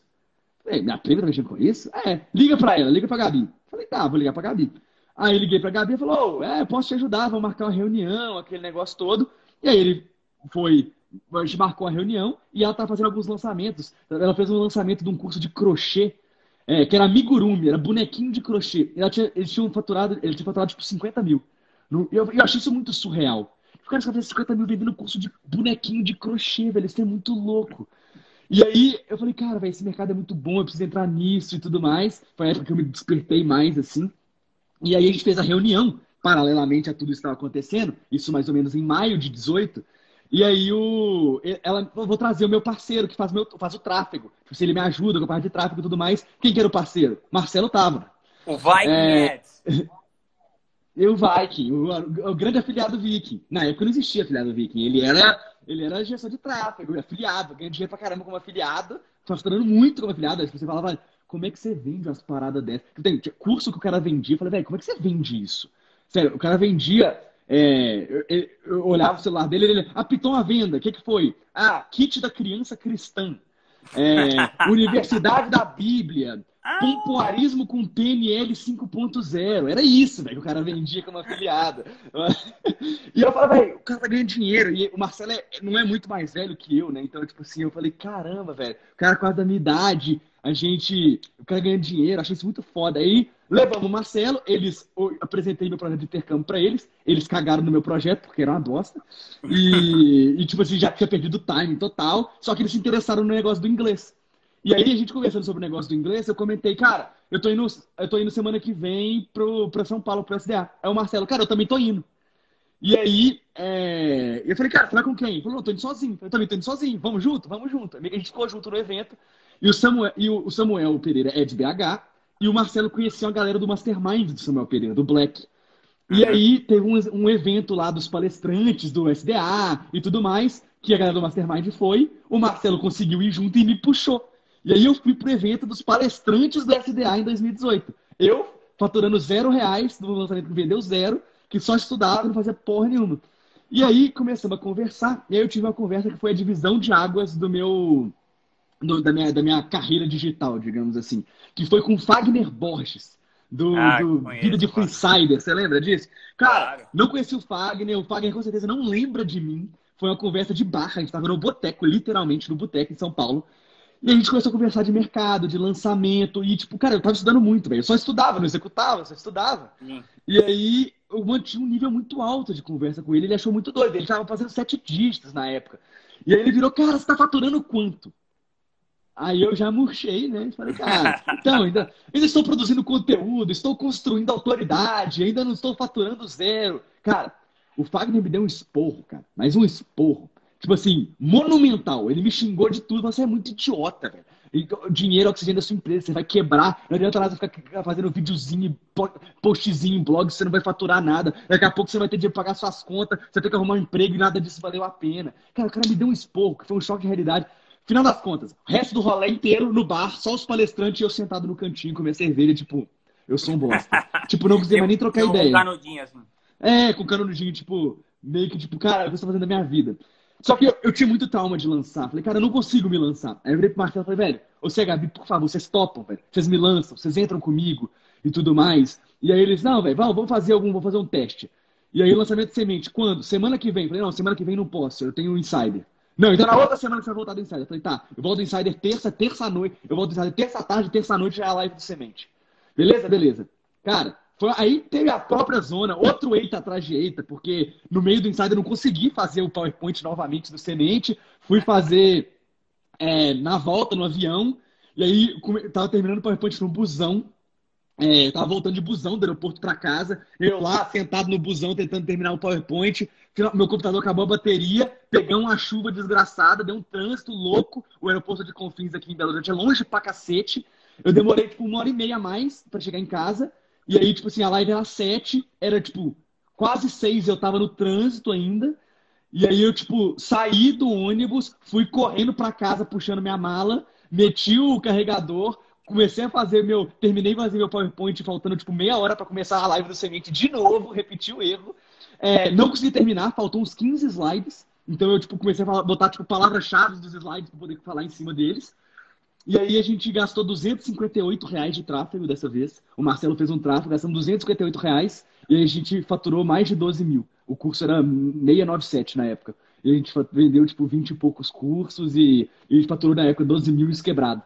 Falei, minha prima tá mexendo com isso? É, liga pra ela, liga pra Gabi. Falei, tá, vou ligar pra Gabi. Aí liguei pra Gabi e falou, é, posso te ajudar, vamos marcar uma reunião, aquele negócio todo. E aí ele foi, a gente marcou a reunião e ela tá fazendo alguns lançamentos. Ela fez um lançamento de um curso de crochê, é, que era amigurumi, era bonequinho de crochê. Ela tinha, eles tinham faturado, ele tinha faturado tipo 50 mil. Eu, eu achei isso muito surreal. O cara fazendo 50 mil vendendo curso de bonequinho de crochê, velho. Isso é muito louco. E aí eu falei, cara, velho, esse mercado é muito bom, eu preciso entrar nisso e tudo mais. Foi a época que eu me despertei mais, assim. E aí a gente fez a reunião, paralelamente a tudo isso que estava acontecendo, isso mais ou menos em maio de 18. E aí o, ela, eu vou trazer o meu parceiro que faz, meu, faz o tráfego. Tipo, se ele me ajuda com a parte de tráfego e tudo mais. Quem que era o parceiro? Marcelo tava. O Viking é... E o Viking, o, o, grande afiliado Viking. Na época não existia afiliado Viking. Ele era, ele era gestor de tráfego, afiliado, ganha dinheiro pra caramba como afiliado, faturando muito como afiliado. Aí você falava, como é que você vende umas paradas dessas? Tem curso que o cara vendia, eu falei, velho, como é que você vende isso? Sério, o cara vendia. É, eu, eu, olhava o celular dele, ele apitou uma venda. O que, que foi? Ah, kit da criança cristã. É, Universidade da Bíblia. Ah. Pompoarismo com PNL 5.0. Era isso, velho, que o cara vendia como afiliado. e eu falei, velho, o cara tá ganhando dinheiro. E o Marcelo é, não é muito mais velho que eu, né? Então, tipo assim, eu falei, caramba, velho, o cara quase da minha idade, a gente, o cara ganhando dinheiro, achei isso muito foda. Aí levamos o Marcelo, eles, eu apresentei meu projeto de intercâmbio para eles, eles cagaram no meu projeto, porque era uma bosta. E, e, tipo assim, já tinha perdido o time total, só que eles se interessaram no negócio do inglês. E aí a gente conversando sobre o negócio do inglês, eu comentei, cara, eu tô indo, eu tô indo semana que vem pro, pra São Paulo, pro SDA. Aí o Marcelo, cara, eu também tô indo. E aí, é... eu falei, cara, você vai com quem? Ele falou, não, tô indo sozinho. Eu também tô indo sozinho, vamos junto? Vamos junto. A gente ficou junto no evento. E o Samuel, e o Samuel Pereira é de BH, e o Marcelo conheceu a galera do Mastermind do Samuel Pereira, do Black. E aí teve um, um evento lá dos palestrantes do SDA e tudo mais, que a galera do Mastermind foi. O Marcelo conseguiu ir junto e me puxou. E aí eu fui pro evento dos palestrantes do SDA em 2018. Eu, faturando zero reais do lançamento que vendeu zero, que só estudava, não fazia porra nenhuma. E aí começamos a conversar, e aí eu tive uma conversa que foi a divisão de águas do meu. Do, da, minha, da minha carreira digital, digamos assim. Que foi com Fagner Borges, do, ah, do conheço, Vida de Freesider. Você lembra disso? Cara, claro. não conheci o Fagner, o Fagner com certeza não lembra de mim. Foi uma conversa de barra, a gente estava no boteco, literalmente no boteco em São Paulo. E a gente começou a conversar de mercado, de lançamento. E, tipo, cara, eu tava estudando muito, velho. Eu só estudava, não executava, só estudava. Hum. E aí eu mantinha um nível muito alto de conversa com ele. Ele achou muito doido. Ele tava fazendo sete dígitos na época. E aí ele virou, cara, você tá faturando quanto? Aí eu já murchei, né? Falei, cara, então, ainda, ainda estou produzindo conteúdo, estou construindo autoridade, ainda não estou faturando zero. Cara, o Fagner me deu um esporro, cara. Mas um esporro tipo assim, monumental. Ele me xingou de tudo, você é muito idiota, velho. Dinheiro é oxigênio da sua empresa, você vai quebrar. Não adianta nada ficar fazendo videozinho, postzinho blog, você não vai faturar nada. Daqui a pouco você vai ter dinheiro pra pagar suas contas, você ter que arrumar um emprego e nada disso valeu a pena. Cara, o cara me deu um esporro, que foi um choque de realidade. Final das contas, o resto do rolê inteiro no bar, só os palestrantes e eu sentado no cantinho com minha cerveja, tipo, eu sou um bosta. tipo, não conseguia mais nem trocar ideia. Com canudinho, assim. É, com canudinho, tipo, meio que tipo, cara, o que você tá fazendo da minha vida? Só que eu, eu, tinha muito trauma de lançar. Falei, cara, eu não consigo me lançar. Aí eu virei pro Marcelo e falei, velho, você, Gabi, por favor, vocês topam, velho. Vocês me lançam, vocês entram comigo e tudo mais. E aí eles, não, velho, vamos fazer algum, vamos fazer um teste. E aí lançamento de semente, quando? Semana que vem. Falei, não, semana que vem não posso, eu tenho um insider. Não, então na outra semana você vai voltar do insider. Falei, tá, eu volto do insider terça, terça noite. Eu volto do insider terça tarde, terça noite já é a live de semente. Beleza? Beleza. Cara, aí teve a própria zona, outro eita atrás de eita, porque no meio do insider eu não consegui fazer o PowerPoint novamente do semente, fui fazer é, na volta no avião, e aí tava terminando o PowerPoint no busão, é, tava voltando de busão do aeroporto para casa, eu lá sentado no busão tentando terminar o PowerPoint, meu computador acabou a bateria, peguei uma chuva desgraçada, deu um trânsito louco, o aeroporto de Confins aqui em Belo Horizonte é longe pra cacete, eu demorei tipo uma hora e meia a mais para chegar em casa, e aí, tipo assim, a live era 7, era tipo quase seis eu tava no trânsito ainda. E aí eu, tipo, saí do ônibus, fui correndo para casa puxando minha mala, meti o carregador, comecei a fazer meu. Terminei de fazer meu PowerPoint, faltando, tipo, meia hora para começar a live do Semente de novo, repeti o erro. É, não consegui terminar, faltou uns 15 slides. Então eu, tipo, comecei a falar, botar, tipo, palavras-chave dos slides para poder falar em cima deles. E aí a gente gastou 258 reais de tráfego dessa vez. O Marcelo fez um tráfego, gastando 258 reais. E aí a gente faturou mais de 12 mil. O curso era 697 na época. E a gente vendeu, tipo, 20 e poucos cursos e, e a gente faturou na época 12 mil isso quebrado.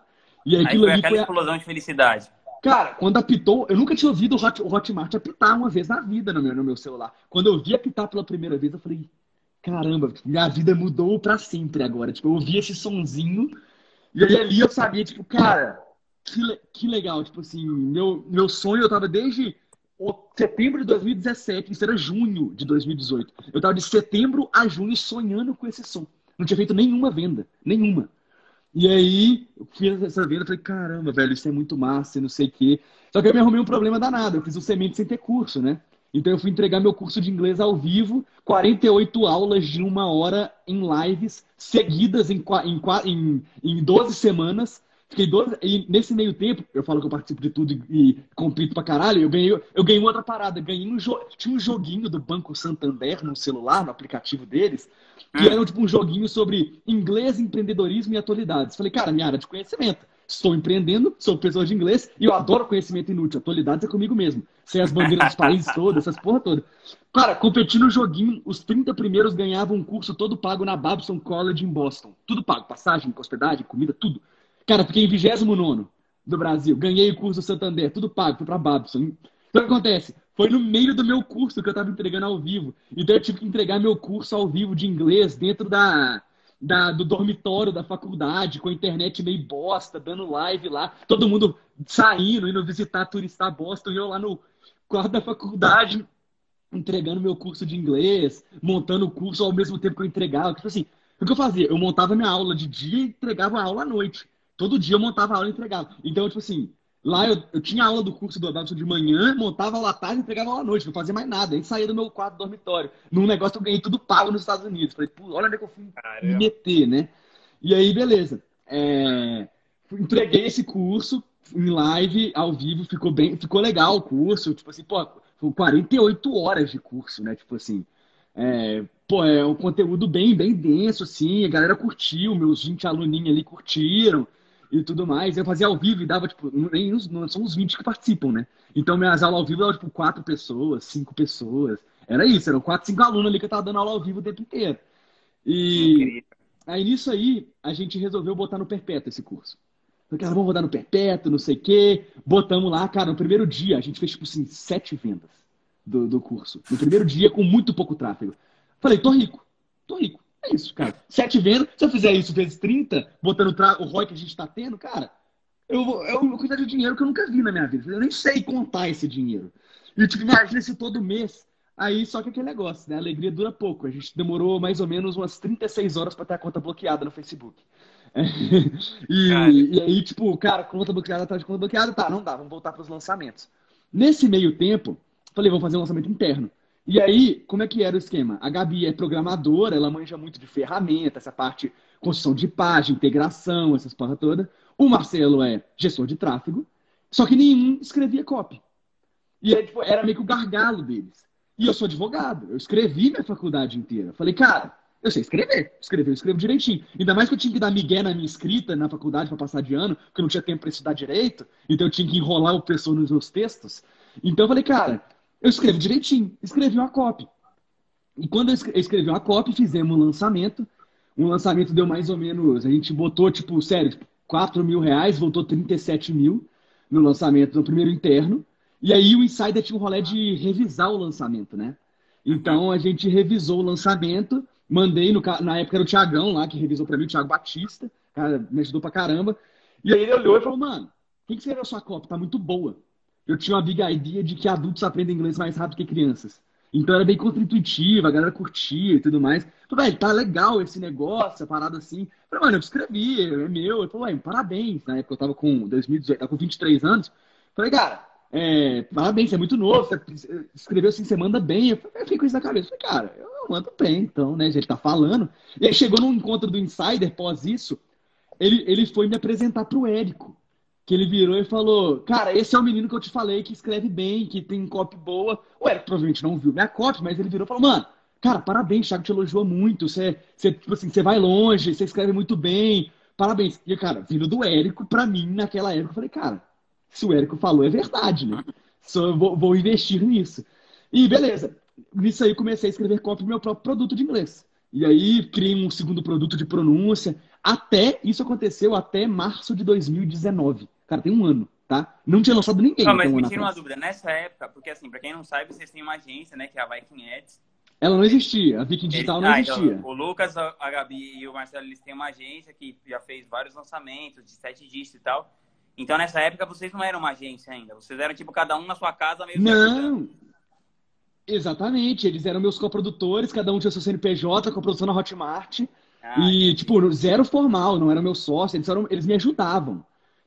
E aí, aquilo foi aquela foi explosão de felicidade. Cara, quando apitou, eu nunca tinha ouvido o, Hot, Hotmart apitar uma vez na vida no meu, no meu celular. Quando eu vi apitar pela primeira vez, eu falei, caramba, minha vida mudou para sempre agora. Tipo, eu ouvi esse sonzinho e aí ali eu sabia, tipo, cara, que, que legal. Tipo assim, meu, meu sonho, eu tava desde setembro de 2017, isso era junho de 2018. Eu tava de setembro a junho sonhando com esse som. Não tinha feito nenhuma venda, nenhuma. E aí, eu fiz essa venda, falei, caramba, velho, isso é muito massa, não sei o quê. Só que eu me arrumei um problema danado, eu fiz o semente sem ter curso, né? Então eu fui entregar meu curso de inglês ao vivo, 48 aulas de uma hora em lives, seguidas em, em, em, em 12 semanas. Fiquei 12, e nesse meio tempo, eu falo que eu participo de tudo e, e compito pra caralho, eu ganhei, eu ganhei outra parada, ganhei um tinha um joguinho do Banco Santander no celular, no aplicativo deles, que era tipo um joguinho sobre inglês, empreendedorismo e atualidades. Falei, cara, minha área de conhecimento. Estou empreendendo, sou pessoa de inglês e eu adoro conhecimento inútil. Atualidades é comigo mesmo. Sei as bandeiras dos países todas, essas porra toda. Cara, competi no joguinho, os 30 primeiros ganhavam um curso todo pago na Babson College em Boston. Tudo pago, passagem, hospedagem, comida, tudo. Cara, fiquei em 29 do Brasil. Ganhei o curso Santander, tudo pago, fui pra Babson. Então o que acontece? Foi no meio do meu curso que eu estava entregando ao vivo. Então eu tive que entregar meu curso ao vivo de inglês dentro da, da, do dormitório da faculdade, com a internet meio bosta, dando live lá, todo mundo saindo, indo visitar turistar Boston, e eu lá no quarto da faculdade, entregando meu curso de inglês, montando o curso ao mesmo tempo que eu entregava. Tipo assim, o que eu fazia? Eu montava minha aula de dia e entregava a aula à noite. Todo dia eu montava a aula e entregava. Então, tipo assim, Lá eu, eu tinha aula do curso do Adalson de manhã, montava aula à tarde e entregava aula à noite, não fazia mais nada. Aí saía do meu quarto dormitório. Num negócio que eu ganhei tudo pago nos Estados Unidos. Falei, pô, olha onde é que eu fui Caramba. me meter, né? E aí, beleza. É... Entreguei esse curso em live, ao vivo, ficou bem, ficou legal o curso. Tipo assim, pô, foi 48 horas de curso, né? Tipo assim. É, pô, é um conteúdo bem, bem denso, assim, a galera curtiu, meus 20 aluninhos ali curtiram e tudo mais. Eu fazia ao vivo e dava, tipo, nem os, não são os 20 que participam, né? Então, minhas aulas ao vivo eram, tipo, quatro pessoas, cinco pessoas. Era isso, eram quatro, cinco alunos ali que eu tava dando aula ao vivo o tempo inteiro. E aí, nisso aí, a gente resolveu botar no perpétuo esse curso. Porque, vamos rodar no perpétuo, não sei o quê. Botamos lá, cara, no primeiro dia, a gente fez, tipo assim, sete vendas do, do curso. No primeiro dia, com muito pouco tráfego. Falei, tô rico, tô rico. É isso, cara. Sete vendas, se eu fizer isso vezes 30, botando o ROI que a gente está tendo, cara, eu, é uma quantidade de dinheiro que eu nunca vi na minha vida. Eu nem sei contar esse dinheiro. E tive imagina se todo mês. Aí, só que aquele negócio, né? A alegria dura pouco. A gente demorou mais ou menos umas 36 horas para ter a conta bloqueada no Facebook. E, e, aí, tipo, cara, conta bloqueada, tá de conta bloqueada, tá, não dá, vamos voltar para os lançamentos. Nesse meio tempo, falei, vamos fazer um lançamento interno. E aí, como é que era o esquema? A Gabi é programadora, ela manja muito de ferramenta, essa parte construção de página, integração, essas porra toda. O Marcelo é gestor de tráfego, só que nenhum escrevia copy. E aí, tipo, era meio que o gargalo deles. E eu sou advogado, eu escrevi minha faculdade inteira. Falei, cara, eu sei escrever. Escrever, eu escrevo direitinho. Ainda mais que eu tinha que dar migué na minha escrita na faculdade para passar de ano, porque eu não tinha tempo para estudar direito, então eu tinha que enrolar o pessoal nos meus textos. Então eu falei, cara, eu escrevo direitinho, escrevi uma copy. E quando eu escrevi uma copy, fizemos um lançamento. Um lançamento deu mais ou menos, a gente botou, tipo, sério, 4 mil reais, voltou 37 mil no lançamento, no primeiro interno. E aí o Insider tinha um rolê de revisar o lançamento, né? Então a gente revisou o lançamento, mandei, no, na época era o Tiagão lá, que revisou para mim, o Thiago Batista, cara, me ajudou pra caramba. E aí ele olhou e falou, mano, quem que escreveu a sua copy? Tá muito boa eu tinha uma big idea de que adultos aprendem inglês mais rápido que crianças. Então era bem contra-intuitivo, a galera curtia e tudo mais. Falei, velho, tá legal esse negócio, a parada assim. Falei, mano, eu escrevi, é meu. Eu falei, parabéns. Na época eu tava com 2018, tava com 23 anos. Falei, cara, é, parabéns, você é muito novo, você escreveu assim, você manda bem. Eu fiquei com isso na cabeça. Falei, cara, eu mando bem, então, né? Ele tá falando. E aí chegou num encontro do Insider, pós isso, ele, ele foi me apresentar pro Érico. Que ele virou e falou, cara, esse é o menino que eu te falei, que escreve bem, que tem copy boa. O Érico provavelmente não viu minha copy, mas ele virou e falou, mano, cara, parabéns, Thiago te elogiou muito, você, você, tipo assim, você vai longe, você escreve muito bem, parabéns. E, cara, vindo do Érico, pra mim, naquela época, eu falei, cara, se o Érico falou, é verdade, né? Só vou, vou investir nisso. E beleza, nisso aí comecei a escrever copy do meu próprio produto de inglês. E aí criei um segundo produto de pronúncia. Até, isso aconteceu até março de 2019. Cara, tem um ano, tá? Não tinha lançado ninguém. Não, mas me tira uma dúvida. Nessa época, porque assim, pra quem não sabe, vocês têm uma agência, né, que é a Viking Ads. Ela não existia, a Viking Digital não ah, então, existia. Então, o Lucas, a Gabi e o Marcelo, eles têm uma agência que já fez vários lançamentos de sete dígitos e tal. Então, nessa época, vocês não eram uma agência ainda. Vocês eram, tipo, cada um na sua casa mesmo. Não! Exatamente. Eles eram meus coprodutores, cada um tinha seu CNPJ, coprodução na Hotmart. Ah, e, entendi. tipo, zero formal, não era meu sócio. Eles, eram, eles me ajudavam.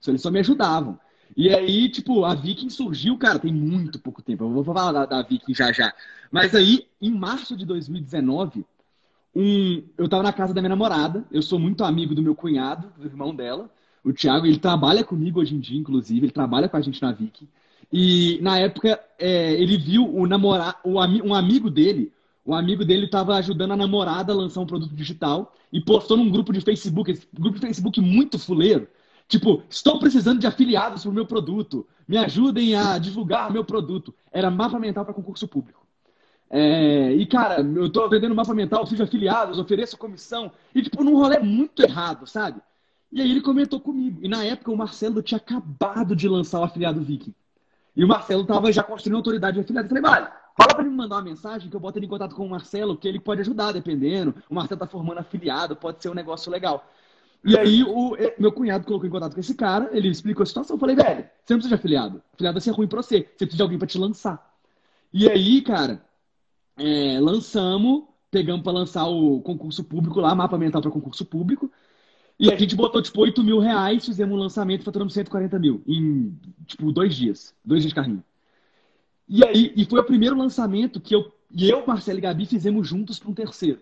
Eles só me ajudavam. E aí, tipo, a Viking surgiu, cara, tem muito pouco tempo. Eu vou falar da, da Viking já já. Mas aí, em março de 2019, um, eu tava na casa da minha namorada. Eu sou muito amigo do meu cunhado, do irmão dela. O Thiago, ele trabalha comigo hoje em dia, inclusive, ele trabalha com a gente na Vicky. E na época, é, ele viu o namorar, o, um amigo dele, o amigo dele estava ajudando a namorada a lançar um produto digital e postou num grupo de Facebook, esse grupo de Facebook muito fuleiro. Tipo, estou precisando de afiliados para o meu produto. Me ajudem a divulgar meu produto. Era mapa mental para concurso público. É, e, cara, eu estou vendendo mapa mental, fiz afiliados, ofereço comissão. E, tipo, num rolê muito errado, sabe? E aí ele comentou comigo. E na época o Marcelo tinha acabado de lançar o afiliado Viking. E o Marcelo tava já construindo autoridade de afiliado. Eu falei, vale, fala para ele me mandar uma mensagem que eu boto ele em contato com o Marcelo, que ele pode ajudar, dependendo. O Marcelo tá formando afiliado, pode ser um negócio legal. E aí o meu cunhado colocou em contato com esse cara, ele explicou a situação. Eu falei, velho, você não precisa de afiliado. Afiliado vai ser ruim pra você. Você precisa de alguém para te lançar. E aí, cara, é, lançamos, pegamos para lançar o concurso público lá, mapa mental para concurso público. E a gente botou, tipo, 8 mil reais, fizemos um lançamento faturamos 140 mil em, tipo, dois dias. Dois dias de carrinho. E aí, e foi o primeiro lançamento que eu, e eu, Marcelo e Gabi fizemos juntos para um terceiro.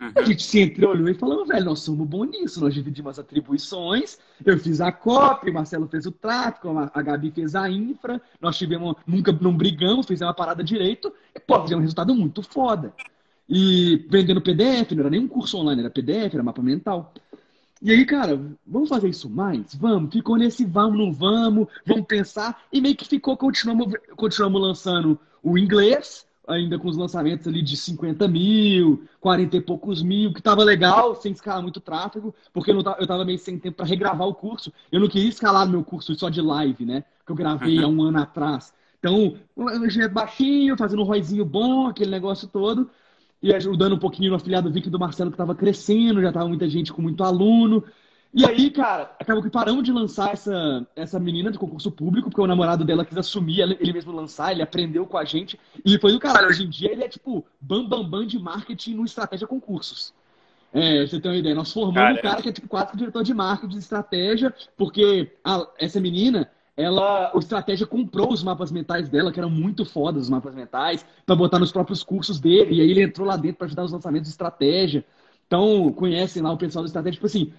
Uhum. A gente sempre olhou e falou, velho, nós somos bons nisso, nós dividimos as atribuições, eu fiz a copy, o Marcelo fez o tráfico, a Gabi fez a infra, nós tivemos, nunca não brigamos, fizemos a parada direito, e pô, fizemos um resultado muito foda. E vendendo PDF, não era nem um curso online, era PDF, era mapa mental. E aí, cara, vamos fazer isso mais? Vamos. Ficou nesse vamos, não vamos, vamos pensar. E meio que ficou, continuamos, continuamos lançando o inglês, ainda com os lançamentos ali de 50 mil, 40 e poucos mil, que tava legal, sem escalar muito tráfego, porque eu, tava, eu tava meio sem tempo para regravar o curso. Eu não queria escalar meu curso só de live, né? Que eu gravei há um ano atrás. Então, um baixinho, fazendo um roizinho bom, aquele negócio todo e ajudando um pouquinho no afiliado Vic do Marcelo, que estava crescendo, já estava muita gente com muito aluno. E aí, cara, acabou que paramos de lançar essa, essa menina do concurso público, porque o namorado dela quis assumir, ele mesmo lançar, ele aprendeu com a gente. E foi do caralho. Hoje em dia ele é tipo bam bam bam de marketing no Estratégia Concursos. É, você tem uma ideia. Nós formamos cara, um cara que é tipo quase diretor de marketing de estratégia, porque a, essa menina, ela, o Estratégia comprou os mapas mentais dela, que eram muito fodas os mapas mentais, para botar nos próprios cursos dele. E aí ele entrou lá dentro para ajudar os lançamentos de estratégia. Então, conhecem lá o pessoal do Estratégia. Tipo assim,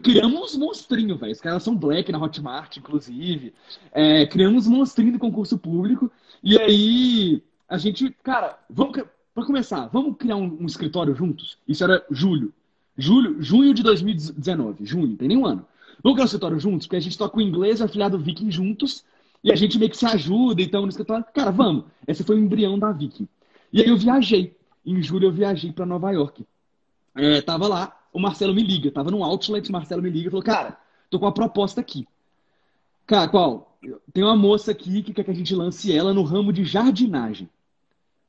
criamos uns monstrinhos, velho. Os caras são black na Hotmart, inclusive. É, criamos um monstrinho de concurso público. E aí, a gente, cara, vamos, para começar, vamos criar um, um escritório juntos? Isso era julho. Julho, junho de 2019. Junho, tem nem um ano. Vamos criar um escritório juntos? Porque a gente toca o inglês e o afiliado Viking juntos. E a gente meio que se ajuda, então, no escritório. Cara, vamos. Esse foi o embrião da Viking. E aí eu viajei. Em julho eu viajei para Nova York. É, tava lá, o Marcelo me liga. Tava no outlet, o Marcelo me liga e falou, cara, tô com uma proposta aqui. Cara, qual? Tem uma moça aqui que quer que a gente lance ela no ramo de jardinagem.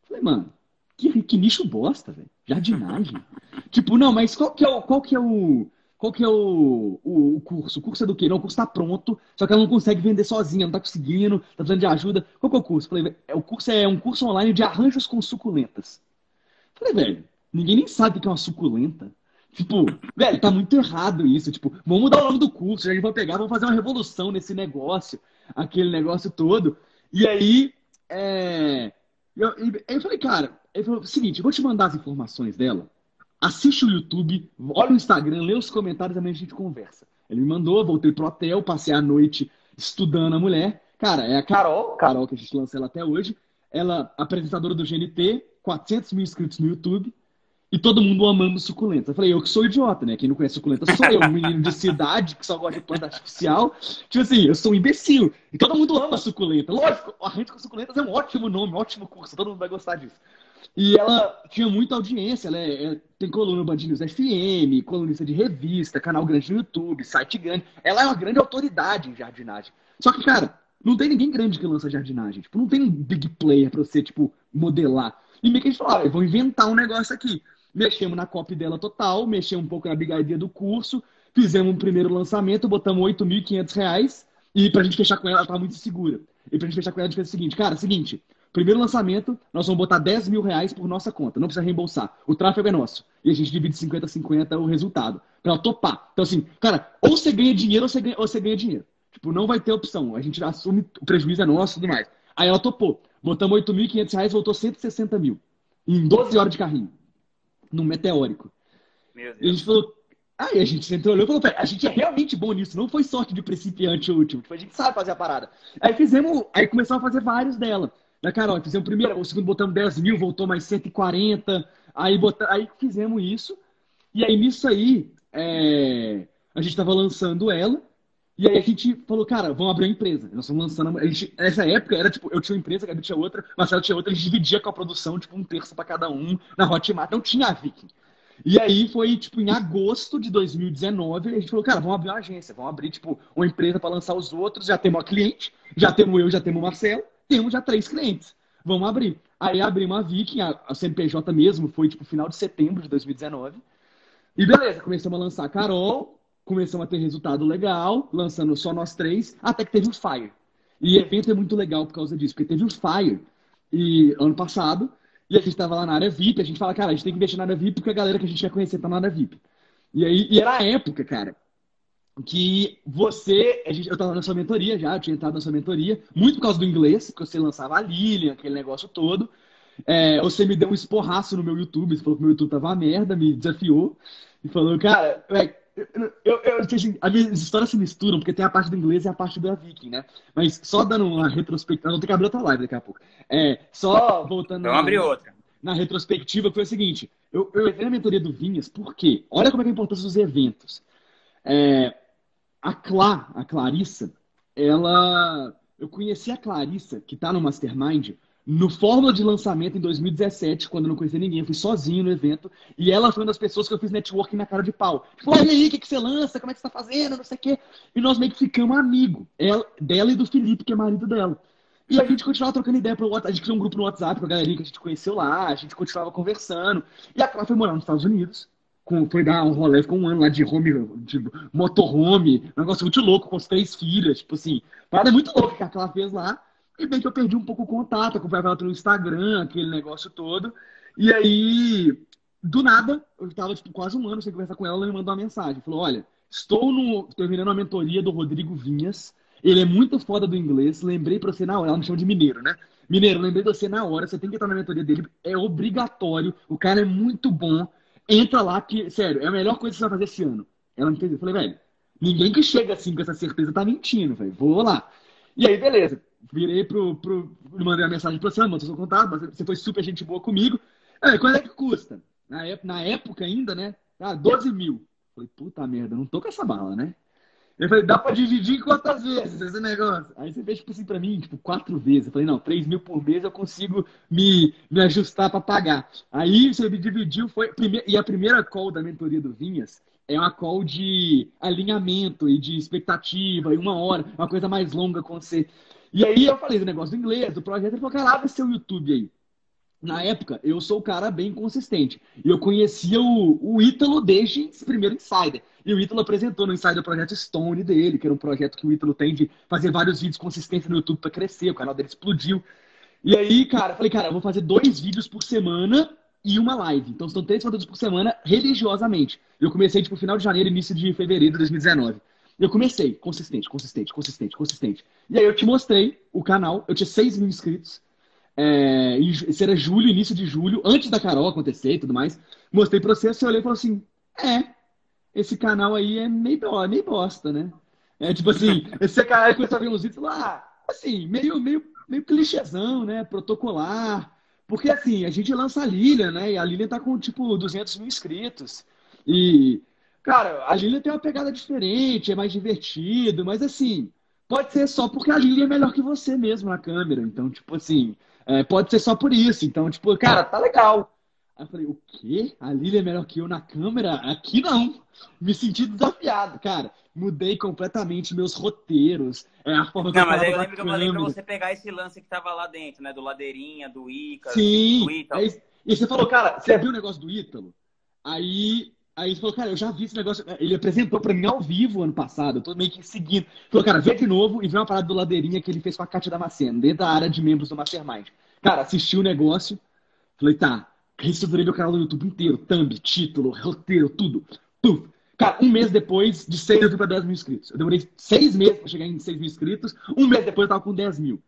Falei, mano, que, que nicho bosta, velho. Jardinagem. tipo, não, mas qual que é o, qual que é o, qual que é o, o, o, curso? O curso é do quê? Não, o curso está pronto, só que ela não consegue vender sozinha, não está conseguindo, está precisando de ajuda. Qual que é o curso? Falei, é, o curso é um curso online de arranjos com suculentas. Falei, velho, ninguém nem sabe o que é uma suculenta. Tipo, velho, tá muito errado isso. Tipo, vamos mudar o nome do curso, a gente vai pegar, vamos fazer uma revolução nesse negócio, aquele negócio todo. E aí, é, eu, eu falei, cara, ele falou, seguinte, eu vou te mandar as informações dela, assiste o YouTube, olha o Instagram, lê os comentários, amanhã a gente conversa. Ele me mandou, voltei pro hotel, passei a noite estudando a mulher. Cara, é a Carol, Carol que a gente lança ela até hoje. Ela, apresentadora do GNT, 400 mil inscritos no YouTube. E todo mundo amando suculenta. Eu falei, eu que sou idiota, né? Quem não conhece suculenta sou eu, um menino de cidade que só gosta de planta artificial. Tipo assim, eu sou um imbecil. E todo mundo ama suculenta. Lógico, a gente com suculentas é um ótimo nome, um ótimo curso. Todo mundo vai gostar disso. E ela tinha muita audiência, ela é, é, tem coluna no Band News FM, colunista de revista, canal grande no YouTube, site grande. Ela é uma grande autoridade em jardinagem. Só que, cara, não tem ninguém grande que lança jardinagem. Tipo, não tem um big player pra você, tipo, modelar. E meio que a gente falou, ah, eu vou inventar um negócio aqui. Mexemos na copy dela total, mexemos um pouco na bigadia do curso, fizemos um primeiro lançamento, botamos 8.500 reais e pra gente fechar com ela, ela tava muito segura. E pra gente fechar com ela, a gente fez o seguinte, cara, seguinte, primeiro lançamento, nós vamos botar 10 mil reais por nossa conta, não precisa reembolsar. O tráfego é nosso. E a gente divide 50-50 o resultado, pra ela topar. Então assim, cara, ou você ganha dinheiro ou você ganha, ou você ganha dinheiro. Tipo, não vai ter opção. A gente assume, o prejuízo é nosso e tudo mais. Aí ela topou. Botamos 8.500 reais, voltou 160 mil. Em 12 horas de carrinho num meteórico. Meu Deus. E a gente falou. Aí a gente sempre olhou e falou, a gente é realmente bom nisso, não foi sorte de principiante último, tipo, a gente sabe fazer a parada. Aí fizemos, aí começamos a fazer vários dela. Da Carol, fizemos o primeiro, o segundo botamos 10 mil, voltou mais 140, aí, botamos, aí fizemos isso, e aí nisso aí, é, a gente tava lançando ela, e aí a gente falou, cara, vamos abrir uma empresa. Nós estamos lançando. A gente, nessa época era tipo, eu tinha uma empresa, a Gabi tinha outra, Marcelo tinha outra, a gente dividia com a produção, tipo, um terço para cada um na Hotmart. Não tinha a Viking. E aí foi, tipo, em agosto de 2019, a gente falou, cara, vamos abrir uma agência, vamos abrir, tipo, uma empresa para lançar os outros. Já temos uma cliente, já temos eu, já temos o Marcelo, temos já três clientes. Vamos abrir. Aí abrimos a Viking, a, CNPJ mesmo, foi, tipo, final de setembro de 2019. E beleza, começamos a lançar a Carol, começamos a ter resultado legal, lançando só nós três, até que teve o Fire. E evento é muito legal por causa disso, porque teve o Fire e, ano passado, e a gente estava lá na área VIP, a gente fala, cara, a gente tem que investir na área VIP porque a galera que a gente quer conhecer tá na área VIP. E aí, e era a época, cara, que você, gente, eu estava na sua mentoria já, eu tinha entrado na sua mentoria, muito por causa do inglês, porque você lançava a Lilian, aquele negócio todo. É, você me deu um esporraço no meu YouTube, você falou que meu YouTube tava uma merda, me desafiou e falou, cara, eu, eu, assim, as minhas histórias se misturam, porque tem a parte do inglês e a parte da Viking, né? Mas só dando uma retrospectiva. Não tem que abrir outra live daqui a pouco. É, só voltando. Vamos abrir outra. Na retrospectiva, foi o seguinte: eu, eu entrei na mentoria do Vinhas, por quê? Olha como é, é a importância dos eventos. É, a Clá, a Clarissa, ela. Eu conheci a Clarissa, que tá no Mastermind, no Fórmula de lançamento em 2017, quando eu não conhecia ninguém, eu fui sozinho no evento, e ela foi uma das pessoas que eu fiz networking na cara de pau. Falou, e aí, o que, que você lança? Como é que você tá fazendo? Não sei o quê. E nós meio que ficamos amigo, ela, dela e do Felipe, que é marido dela. E a gente continuava trocando ideia pelo WhatsApp. A gente criou um grupo no WhatsApp com a galerinha que a gente conheceu lá, a gente continuava conversando. E a Clara foi morar nos Estados Unidos, com, foi dar um rolê, ficou um ano lá de home, de motorhome, um negócio muito louco, com as três filhas, tipo assim. Parada muito louca que a Clara fez lá. E bem que eu perdi um pouco o contato, acompanhava ela pelo Instagram, aquele negócio todo. E aí, do nada, eu estava tipo, quase um ano sem conversar com ela, ela me mandou uma mensagem. Falou: Olha, estou no, terminando a mentoria do Rodrigo Vinhas. Ele é muito foda do inglês. Lembrei pra você na hora. Ela me chama de mineiro, né? Mineiro, lembrei de você na hora. Você tem que entrar na mentoria dele. É obrigatório. O cara é muito bom. Entra lá que, sério, é a melhor coisa que você vai fazer esse ano. Ela entendeu. Eu falei, velho, ninguém que chega assim com essa certeza tá mentindo, velho. Vou lá. E aí, beleza virei pro, pro. Mandei uma mensagem pra você, mandou seu contato, você foi super gente boa comigo. É, quanto é que custa? Na época, na época ainda, né? Ah, 12 mil. Falei, puta merda, não tô com essa bala, né? Eu falei, dá pra dividir quantas vezes esse negócio? Aí você fez, tipo assim, pra mim, tipo, quatro vezes. Eu falei, não, 3 mil por mês eu consigo me, me ajustar pra pagar. Aí você me dividiu, foi. E a primeira call da mentoria do Vinhas é uma call de alinhamento e de expectativa, e uma hora, uma coisa mais longa com você. E aí eu falei do negócio do inglês, do projeto, ele falou, cara, abre seu YouTube aí. Na época, eu sou o cara bem consistente. E eu conhecia o, o Ítalo desde o primeiro Insider. E o Ítalo apresentou no Insider o projeto Stone dele, que era um projeto que o Ítalo tem de fazer vários vídeos consistentes no YouTube para crescer. O canal dele explodiu. E aí, cara, falei, cara, eu vou fazer dois vídeos por semana e uma live. Então, são três conteúdos por semana religiosamente. Eu comecei, tipo, final de janeiro, início de fevereiro de 2019. E eu comecei, consistente, consistente, consistente, consistente. E aí eu te mostrei o canal, eu tinha 6 mil inscritos. É, isso era julho, início de julho, antes da Carol acontecer e tudo mais. Mostrei pra você, você olhou e falou assim: é, esse canal aí é meio, meio bosta, né? É tipo assim, esse canal começou a ver uns vídeos lá, assim, meio, meio, meio clichêzão, né? Protocolar. Porque assim, a gente lança a Lilian, né? E a Lilian tá com tipo 200 mil inscritos. E, cara, a Lilian tem uma pegada diferente, é mais divertido, mas assim, pode ser só porque a Lilian é melhor que você mesmo na câmera. Então, tipo assim, é, pode ser só por isso. Então, tipo, cara, tá legal. Aí eu falei, o quê? A Lilian é melhor que eu na câmera? Aqui não. Me senti desafiado, cara. Mudei completamente meus roteiros. É a forma que não, eu mas aí eu lembro que eu falei pra você pegar esse lance que tava lá dentro, né? Do Ladeirinha, do Ica, Sim. do Ítalo. Aí, e você falou, cara, você viu o negócio do Ítalo? Aí Aí você falou, cara, eu já vi esse negócio. Ele apresentou pra mim ao vivo ano passado. Eu tô meio que seguindo. Falou, cara, vê de novo e vê uma parada do Ladeirinha que ele fez com a Kátia Damasceno, dentro da área de membros do Mastermind. Cara, assisti o negócio. Falei, tá, reestruturei meu canal do YouTube inteiro. Thumb, título, roteiro, tudo. Tudo. Cara, um mês depois, de 6 mil para 10 mil inscritos. Eu demorei seis meses para chegar em 6 mil inscritos. Um mês depois eu tava com 10 mil.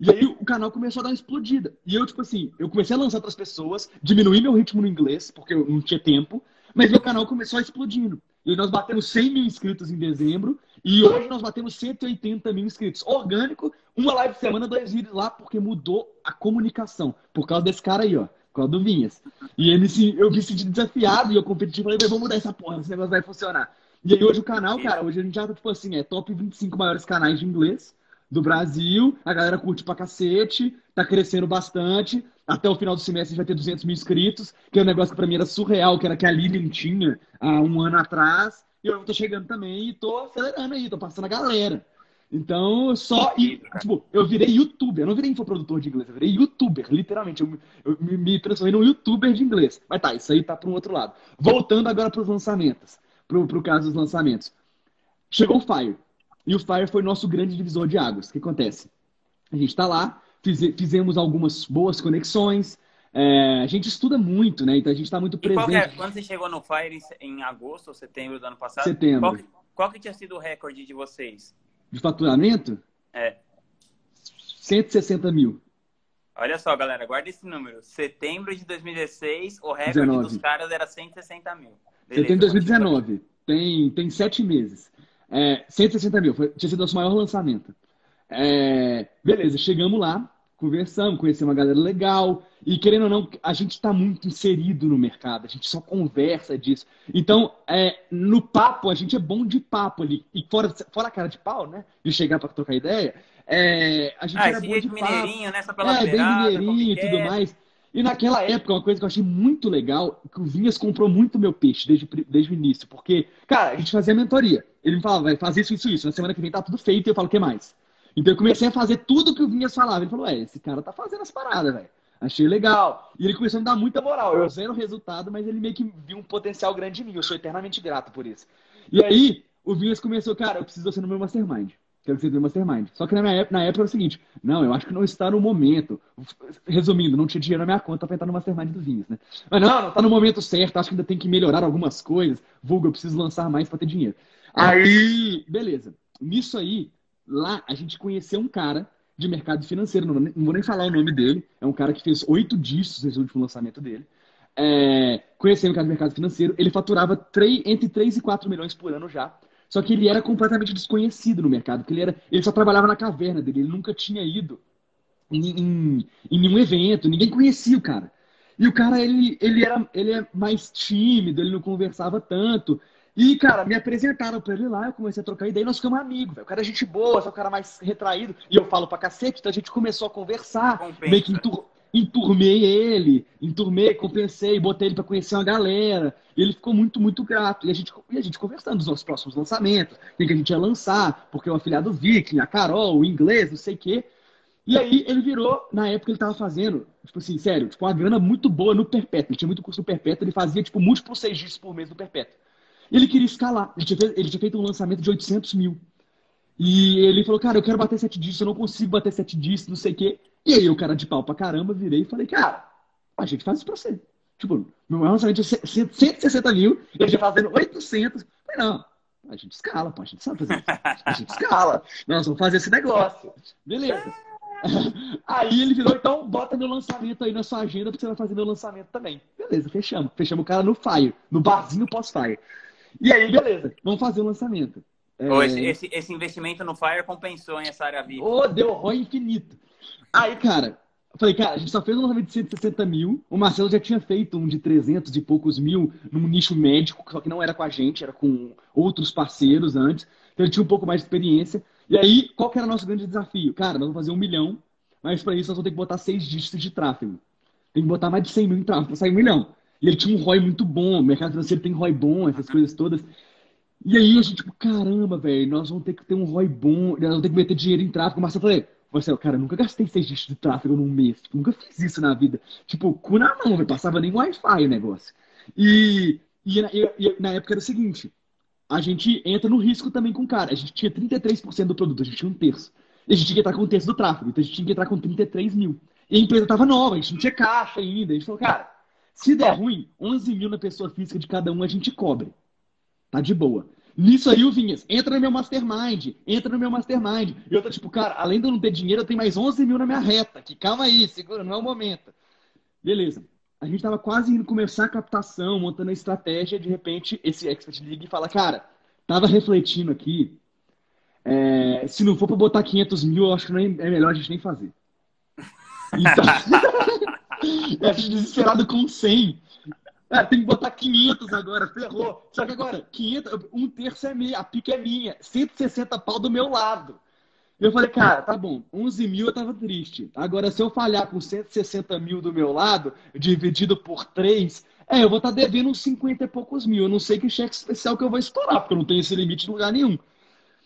E aí o canal começou a dar uma explodida. E eu, tipo assim, eu comecei a lançar outras pessoas, diminuí meu ritmo no inglês, porque eu não tinha tempo, mas meu canal começou a explodindo. E nós batemos 100 mil inscritos em dezembro, e hoje nós batemos 180 mil inscritos. Orgânico, uma live por semana, dois vídeos lá, porque mudou a comunicação. Por causa desse cara aí, ó por causa do Vinhas. E ele, eu me senti desafiado e eu competi, falei, vamos mudar essa porra, esse negócio vai funcionar. E aí hoje o canal, cara, hoje a gente já tá, tipo assim, é top 25 maiores canais de inglês do Brasil, a galera curte pra cacete, tá crescendo bastante, até o final do semestre vai ter 200 mil inscritos, que é um negócio que pra mim era surreal, que era que a Lilian tinha há um ano atrás, e eu tô chegando também e tô acelerando aí, tô passando a galera. Então, só. E, tipo, eu virei youtuber. Eu não virei infoprodutor de inglês, eu virei youtuber, literalmente. Eu, eu me transformei num youtuber de inglês. Mas tá, isso aí tá para um outro lado. Voltando agora para os lançamentos. Pro, pro caso dos lançamentos. Chegou o Fire. E o Fire foi nosso grande divisor de águas. O que acontece? A gente está lá, fiz, fizemos algumas boas conexões. É, a gente estuda muito, né? Então a gente está muito presente. É, quando você chegou no Fire em agosto ou setembro do ano passado? Setembro. Qual, qual que tinha sido o recorde de vocês? de faturamento? É. 160 mil. Olha só, galera, guarda esse número. Setembro de 2016, o recorde 19. dos caras era 160 mil. Beleza, Setembro de 2019. Tem, tem sete meses. É, 160 mil. Foi, tinha sido nosso maior lançamento. É, beleza, chegamos lá conversamos, conhecemos uma galera legal. E querendo ou não, a gente está muito inserido no mercado, a gente só conversa disso. Então, é, no papo, a gente é bom de papo ali. E fora, fora a cara de pau, né? De chegar para trocar ideia, é, a gente ah, era bom de mineirinho, papo. Nessa pela é, bem mineirinho e tudo mais. E naquela época, uma coisa que eu achei muito legal, que o Vinhas comprou muito meu peixe desde, desde o início. Porque, cara, a gente fazia mentoria. Ele me falava, vai fazer isso, isso, isso. Na semana que vem tá tudo feito e eu falo, o que mais? Então eu comecei a fazer tudo que o Vinhas falava. Ele falou, é, esse cara tá fazendo as paradas, velho. Achei legal. E ele começou a me dar muita moral. Eu zero resultado, mas ele meio que viu um potencial grande em mim. Eu sou eternamente grato por isso. E aí, o Vinhas começou, cara, eu preciso ser no meu mastermind. No meu mastermind. Só que na, época, na época era o seguinte, não, eu acho que não está no momento. Resumindo, não tinha dinheiro na minha conta para entrar no mastermind do Vinhas, né? Mas não, não tá no momento certo, acho que ainda tem que melhorar algumas coisas. Vulgo, eu preciso lançar mais para ter dinheiro. Aí, beleza. Nisso aí, Lá a gente conheceu um cara de mercado financeiro, não, vou nem falar o nome dele, é um cara que fez oito dígitos nesse último lançamento dele. É, conhecendo um cara de mercado financeiro, ele faturava 3, entre 3 e 4 milhões por ano já. Só que ele era completamente desconhecido no mercado, porque ele, era, ele só trabalhava na caverna dele, ele nunca tinha ido em, em, em nenhum evento, ninguém conhecia o cara. E o cara, ele, ele, era, ele é mais tímido, ele não conversava tanto. E, cara, me apresentaram pra ele lá, eu comecei a trocar ideia e nós ficamos amigos, velho. O cara é gente boa, só o cara mais retraído. E eu falo pra cacete, então a gente começou a conversar. Compensa. Meio que entur... enturmei ele, enturmei, compensei, botei ele pra conhecer uma galera. E ele ficou muito, muito grato. E a gente, e a gente conversando dos nossos próximos lançamentos, o que a gente ia lançar, porque o afiliado Viking, a Carol, o inglês, não sei o quê. E aí ele virou, na época ele tava fazendo, tipo assim, sério, tipo, uma grana muito boa no Perpétuo. Ele tinha muito curso no Perpétuo, ele fazia, tipo, múltiplos seis dias por mês no Perpétuo. E ele queria escalar. Ele tinha, ele tinha feito um lançamento de 800 mil. E ele falou, cara, eu quero bater sete dígitos, eu não consigo bater sete dígitos, não sei o quê. E aí, o cara de pau pra caramba, virei e falei, cara, a gente faz isso pra você. Tipo, meu lançamento é 160 mil, ele já fazendo 800. Eu falei, não, A gente escala, pô, a gente sabe fazer isso. A gente escala. Nós vamos fazer esse negócio. Beleza. Aí ele virou, então bota meu lançamento aí na sua agenda porque você vai fazer meu lançamento também. Beleza, fechamos. Fechamos o cara no Fire, no barzinho pós-Fire. E aí, beleza, vamos fazer o lançamento. É... Esse, esse, esse, investimento no Fire compensou em essa área VIP. Oh, deu ROI infinito. Aí, cara, eu falei, cara, a gente só fez um lançamento de 160 mil. O Marcelo já tinha feito um de 300 e poucos mil num nicho médico, só que não era com a gente, era com outros parceiros antes. Então ele tinha um pouco mais de experiência. E aí, qual que era o nosso grande desafio? Cara, nós vamos fazer um milhão, mas para isso nós vamos ter que botar seis dígitos de tráfego. Tem que botar mais de 100 mil em tráfego para sair um milhão. E ele tinha um ROI muito bom, o mercado financeiro tem ROI bom, essas coisas todas. E aí a gente, tipo, caramba, velho, nós vamos ter que ter um ROI bom, nós vamos ter que meter dinheiro em tráfego. Mas eu falei, você, cara, eu nunca gastei seis dígitos de tráfego num mês, tipo, nunca fiz isso na vida. Tipo, cu na mão, velho, passava nem Wi-Fi o negócio. E, e, e, e na época era o seguinte, a gente entra no risco também com o cara. A gente tinha 33% do produto, a gente tinha um terço. E a gente tinha que entrar com um terço do tráfego, então a gente tinha que entrar com 33 mil. E a empresa estava nova, a gente não tinha caixa ainda. A gente falou, cara, se der ruim, 11 mil na pessoa física de cada um a gente cobre. Tá de boa. Nisso aí o Vinhas, entra no meu mastermind, entra no meu mastermind. E eu tô tipo, cara, além de eu não ter dinheiro, eu tenho mais 11 mil na minha reta. Que calma aí, segura, não é o momento. Beleza a gente estava quase indo começar a captação, montando a estratégia, de repente esse expert liga e fala, cara, tava refletindo aqui, é, se não for para botar 500 mil, eu acho que é, é melhor a gente nem fazer. Então, a gente desesperado com 100. É, tem que botar 500 agora, ferrou. Só que agora, 500, um terço é minha, a pica é minha, 160 pau do meu lado. Eu falei, cara, tá bom, 11 mil eu tava triste. Agora, se eu falhar com 160 mil do meu lado, dividido por 3, é, eu vou estar tá devendo uns 50 e poucos mil. Eu não sei que cheque especial que eu vou estourar, porque eu não tenho esse limite em lugar nenhum.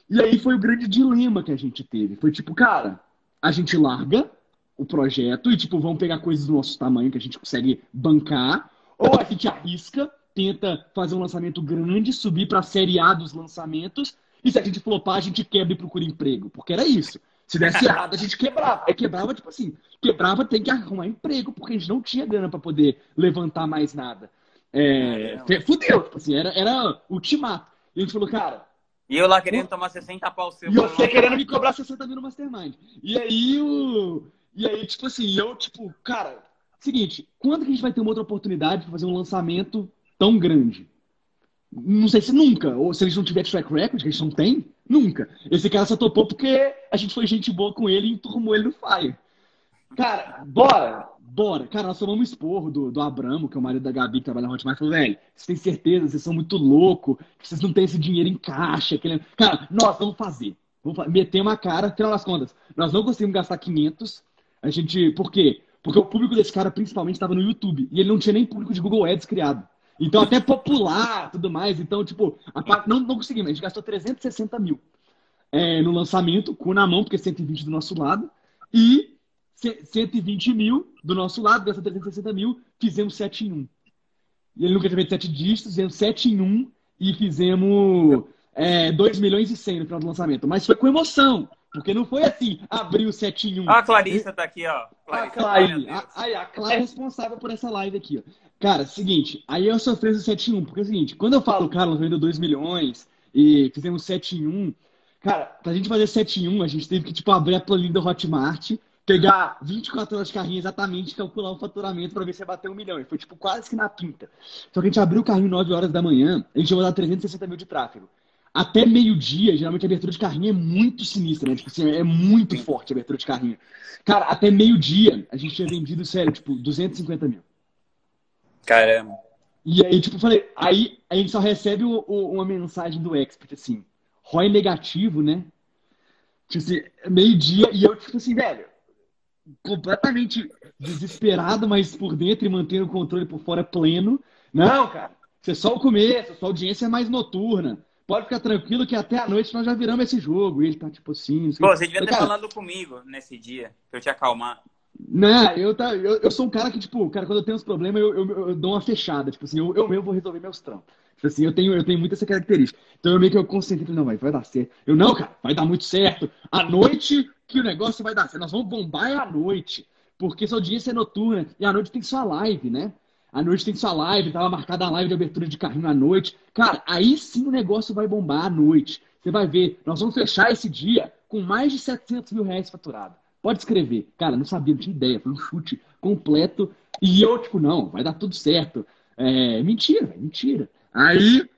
E aí foi o grande dilema que a gente teve. Foi tipo, cara, a gente larga o projeto e, tipo, vamos pegar coisas do nosso tamanho que a gente consegue bancar, ou a gente arrisca, tenta fazer um lançamento grande, subir para a série A dos lançamentos e se a gente flopar, a gente quebra e procura emprego. Porque era isso. Se desse errado, a gente quebrava. Aí quebrava, tipo assim, quebrava, tem que arrumar emprego, porque a gente não tinha grana para poder levantar mais nada. É, fudeu, tipo assim, era, era ultimato. E a gente falou, cara. E eu lá querendo tomar 60 pau seu. E você querendo me cobrar 60 mil no Mastermind. E aí, o. E aí, tipo assim, eu, tipo, cara, seguinte, quando que a gente vai ter uma outra oportunidade para fazer um lançamento tão grande? Não sei se nunca, ou se eles não tiver track record, que eles não têm, nunca. Esse cara só topou porque a gente foi gente boa com ele e enturmou ele no Fire. Cara, bora! Bora! Cara, nós tomamos esporro do, do Abramo, que é o marido da Gabi que trabalha na Hotmart, falou, velho, vocês têm certeza, vocês são muito loucos, que vocês não têm esse dinheiro em caixa. Aquele... Cara, nós vamos fazer. Vamos meter uma cara, final das contas. Nós não conseguimos gastar 500. A gente, por quê? Porque o público desse cara principalmente estava no YouTube. E ele não tinha nem público de Google Ads criado. Então, até popular tudo mais. Então, tipo, a, não, não conseguimos. A gente gastou 360 mil é, no lançamento, com na mão, porque 120 do nosso lado. E 120 mil do nosso lado, gastou 360 mil, fizemos 7 em 1. E ele nunca tinha feito 7 dígitos, fizemos 7 em 1 e fizemos é, 2 milhões e 100 no final do lançamento. Mas foi com emoção. Porque não foi assim, abriu 7 em 1. Ah, a Clarissa tá aqui, ó. Clarissa, a Clary. A, a, a Clara é responsável por essa live aqui, ó. Cara, seguinte, aí eu sofri esse 7 em 1, porque é o seguinte, quando eu falo, cara, nós vendeu 2 milhões e fizemos 7 em 1, cara, pra gente fazer 7 em 1, a gente teve que, tipo, abrir a planilha do Hotmart, pegar 24 horas de carrinho exatamente, calcular o faturamento para ver se ia bater um milhão. E foi, tipo, quase que na pinta. Só que a gente abriu o carrinho 9 horas da manhã, a gente ia dar 360 mil de tráfego. Até meio-dia, geralmente a abertura de carrinho é muito sinistra, né? Tipo assim, é muito forte a abertura de carrinho. Cara, até meio-dia, a gente tinha vendido, sério, tipo, 250 mil. Caramba. E aí, tipo, falei, aí a gente só recebe o, o, uma mensagem do expert, assim, ROI negativo, né? Tipo assim, meio-dia, e eu, tipo assim, velho, completamente desesperado, mas por dentro e mantendo o controle por fora pleno. Não, cara, isso é só o começo, sua audiência é mais noturna. Pode ficar tranquilo que até a noite nós já viramos esse jogo. E ele tá tipo assim. Pô, você devia ter cara, falado comigo nesse dia, pra eu te acalmar. Né, eu, tá, eu, eu sou um cara que, tipo, cara, quando eu tenho uns problemas, eu, eu, eu dou uma fechada. Tipo assim, eu, eu mesmo vou resolver meus trampos. Tipo assim, eu tenho, eu tenho muito essa característica. Então eu meio que eu concentrei, não, vai, vai dar certo. Eu, não, cara, vai dar muito certo. À noite que o negócio vai dar certo. Nós vamos bombar é à noite. Porque sua audiência é noturna. E à noite tem sua live, né? À noite tem sua live, tava marcada a live de abertura de carrinho à noite. Cara, aí sim o negócio vai bombar à noite. Você vai ver, nós vamos fechar esse dia com mais de 700 mil reais faturado. Pode escrever. Cara, não sabia, não tinha ideia. Foi um chute completo. E eu, tipo, não, vai dar tudo certo. É, mentira, mentira. Aí,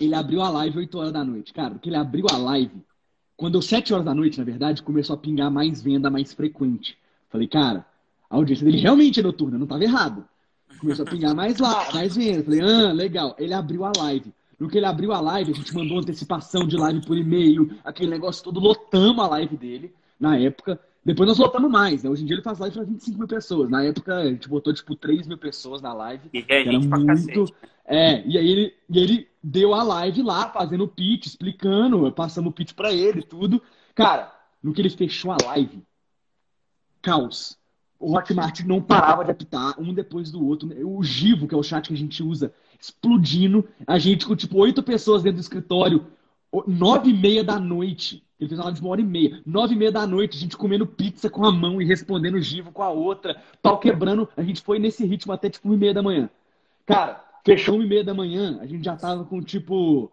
ele abriu a live 8 horas da noite. Cara, porque ele abriu a live, quando deu 7 horas da noite, na verdade, começou a pingar mais venda mais frequente. Falei, cara, a audiência dele realmente é noturna, não estava errado. Começou a pingar mais lá, mais venda. Falei, ah, legal. Ele abriu a live. No que ele abriu a live, a gente mandou antecipação de live por e-mail, aquele negócio todo, lotamos a live dele na época. Depois nós lotamos mais, né? Hoje em dia ele faz live para 25 mil pessoas. Na época a gente botou tipo 3 mil pessoas na live. E é era muito. Cacete. É, e aí ele, e ele deu a live lá, fazendo o pitch, explicando, passamos o pitch para ele, tudo. Cara, no que ele fechou a live, caos. O Hotmart não parava de apitar, um depois do outro. O Givo, que é o chat que a gente usa, explodindo. A gente com tipo oito pessoas dentro do escritório, nove e meia da noite. Ele fez uma live de uma hora e meia. Nove e meia da noite, a gente comendo pizza com a mão e respondendo Givo com a outra. Pau quebrando. A gente foi nesse ritmo até tipo uma e meia da manhã. Cara, fechou uma e meia da manhã, a gente já tava com tipo,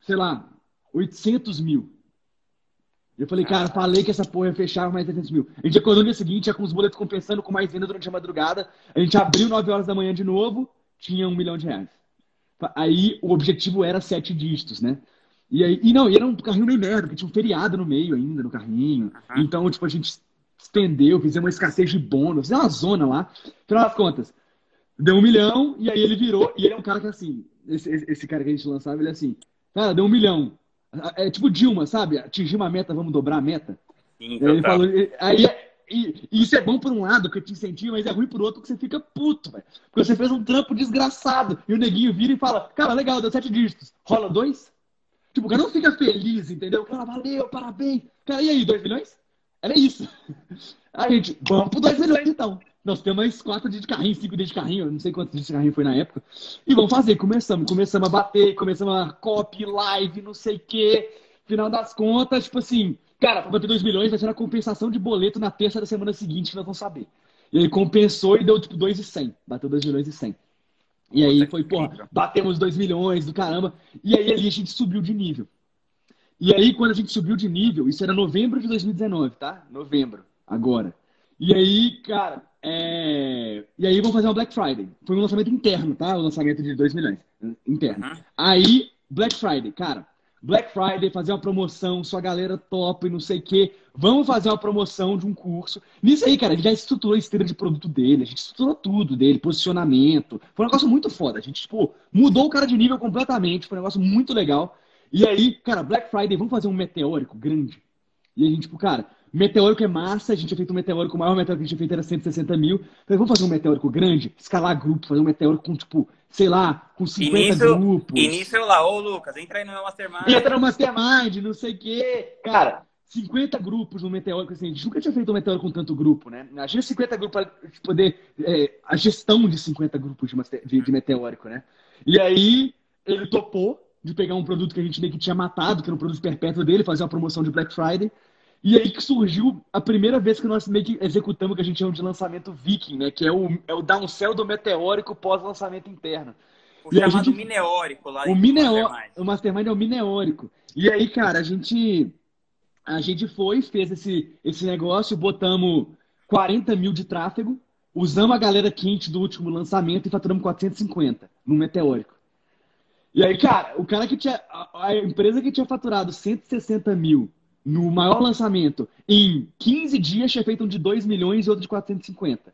sei lá, 800 mil. Eu falei, cara, falei que essa porra ia fechar mais 800 mil. A gente acordou no dia seguinte, já com os boletos compensando com mais venda durante a madrugada. A gente abriu 9 horas da manhã de novo, tinha um milhão de reais. Aí o objetivo era sete dígitos, né? E aí, e não, e era um carrinho meio merda, porque tinha um feriado no meio ainda no carrinho. Uhum. Então, tipo, a gente estendeu, fizemos uma escassez de bônus, fizemos uma zona lá. Afinal das contas, deu um milhão, e aí ele virou, e ele é um cara que assim, esse, esse cara que a gente lançava, ele é assim, cara, deu um milhão. É tipo Dilma, sabe? Atingir uma meta, vamos dobrar a meta. Sim, ele falou, aí, e, e, isso é bom por um lado, que te incentiva, mas é ruim por outro, que você fica puto, velho. Porque você fez um trampo desgraçado. E o neguinho vira e fala, cara, legal, deu sete dígitos. Rola dois? Tipo, o cara não fica feliz, entendeu? Cara, valeu, parabéns. Cara, e aí, dois milhões? Era isso. A gente, vamos pro dois milhões então. Nós temos mais quatro dias de carrinho, cinco dias de carrinho, não sei quantos dias de carrinho foi na época. E vamos fazer, começamos. Começamos a bater, começamos a copy, live, não sei o quê. Final das contas, tipo assim, cara, pra bater dois milhões vai ser uma compensação de boleto na terça da semana seguinte, que nós vamos saber. E aí compensou e deu tipo dois e cem. Bateu dois milhões e cem. E aí foi, porra, batemos 2 milhões do caramba. E aí ali a gente subiu de nível. E aí, quando a gente subiu de nível, isso era novembro de 2019, tá? Novembro, agora. E aí, cara, é... e aí vamos fazer uma Black Friday. Foi um lançamento interno, tá? O lançamento de 2 milhões. Interno. Uhum. Aí, Black Friday, cara, Black Friday, fazer uma promoção, sua galera top, não sei o quê. Vamos fazer uma promoção de um curso. Nisso aí, cara, a gente já estruturou a esteira de produto dele, a gente estruturou tudo dele, posicionamento. Foi um negócio muito foda. A gente, tipo, mudou o cara de nível completamente. Foi um negócio muito legal. E aí, cara, Black Friday, vamos fazer um meteórico grande. E a gente, tipo, cara, Meteórico é massa, a gente tinha feito um meteórico, o maior meteórico que a gente tinha feito era 160 mil. Falei, vamos fazer um meteórico grande, escalar grupo, fazer um meteórico com, tipo, sei lá, com 50 início, grupos. Início lá, ô Lucas, entra aí no meu Mastermind. Entra no Mastermind, não sei o quê. Cara, 50 grupos no meteórico, assim, a gente nunca tinha feito um meteórico com tanto grupo, né? Imagina 50 grupos para poder. É, a gestão de 50 grupos de, de, de meteórico, né? E aí, ele topou de pegar um produto que a gente meio que tinha matado, que era um produto perpétuo dele, fazer uma promoção de Black Friday. E aí que surgiu a primeira vez que nós meio que executamos o que a gente chama de lançamento viking, né? Que é o, é o downsell do meteórico pós-lançamento interno. O e chamado gente, mineórico lá. O, mineó, o Mastermind é o mineórico. E aí, cara, a gente, a gente foi, fez esse, esse negócio, botamos 40 mil de tráfego, usamos a galera quente do último lançamento e faturamos 450 no meteórico. E aí, cara, o cara que tinha. A, a empresa que tinha faturado 160 mil no maior lançamento, em 15 dias tinha feito um de 2 milhões e outro de 450.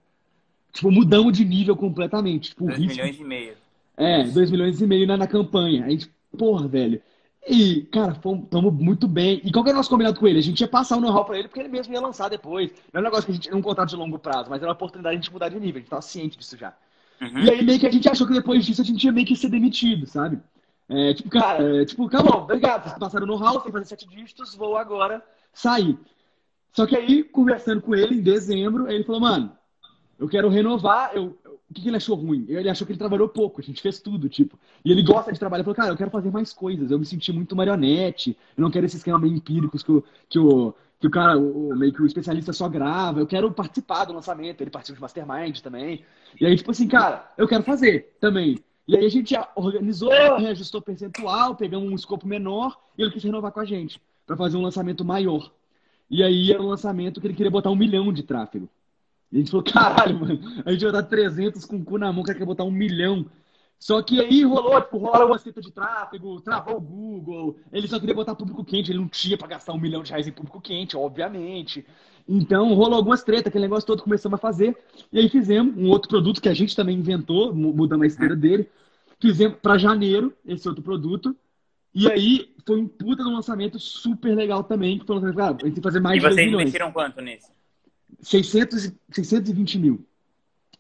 Tipo, mudamos de nível completamente. Tipo, 2 milhões e meio. É, 2 milhões e meio na, na campanha. A gente, porra, velho. E, cara, estamos muito bem. E qual que era o nosso combinado com ele? A gente ia passar o know-how pra ele porque ele mesmo ia lançar depois. Não é um negócio que a gente. É um contrato de longo prazo, mas era uma oportunidade de a gente mudar de nível. A gente tava ciente disso já. Uhum. E aí meio que a gente achou que depois disso a gente ia meio que ser demitido, sabe? É, tipo, cara, é, tipo, calma, obrigado, vocês passaram no hall, sem fazer sete dígitos, vou agora sair. Só que aí, conversando com ele em dezembro, ele falou, mano, eu quero renovar. Eu, o que, que, ele achou ruim? Ele achou que ele trabalhou pouco, a gente fez tudo, tipo. E ele gosta de trabalhar. Ele falou, cara, eu quero fazer mais coisas. Eu me senti muito marionete. Eu não quero esses esquema meio empíricos que o, que o, que o cara, o, meio que o especialista só grava, eu quero participar do lançamento, ele participa de Mastermind também. E aí, tipo assim, cara, eu quero fazer também. E aí a gente organizou, reajustou percentual, pegamos um escopo menor e ele quis renovar com a gente para fazer um lançamento maior. E aí era um lançamento que ele queria botar um milhão de tráfego. E a gente falou, caralho, mano, a gente vai dar 300 com o cu na mão, o cara quer botar um milhão. Só que aí rolou, tipo, rola uma cita de tráfego, travou o Google, ele só queria botar público quente, ele não tinha para gastar um milhão de reais em público quente, obviamente. Então rolou algumas tretas, aquele negócio todo começamos a fazer. E aí fizemos um outro produto que a gente também inventou, mudando a esteira dele. Fizemos para janeiro esse outro produto. E aí foi um puta de um lançamento super legal também, que foi um lançamento, ah, a gente tem que fazer mais e de 2 milhões. E vocês investiram quanto nisso? 600, 620 mil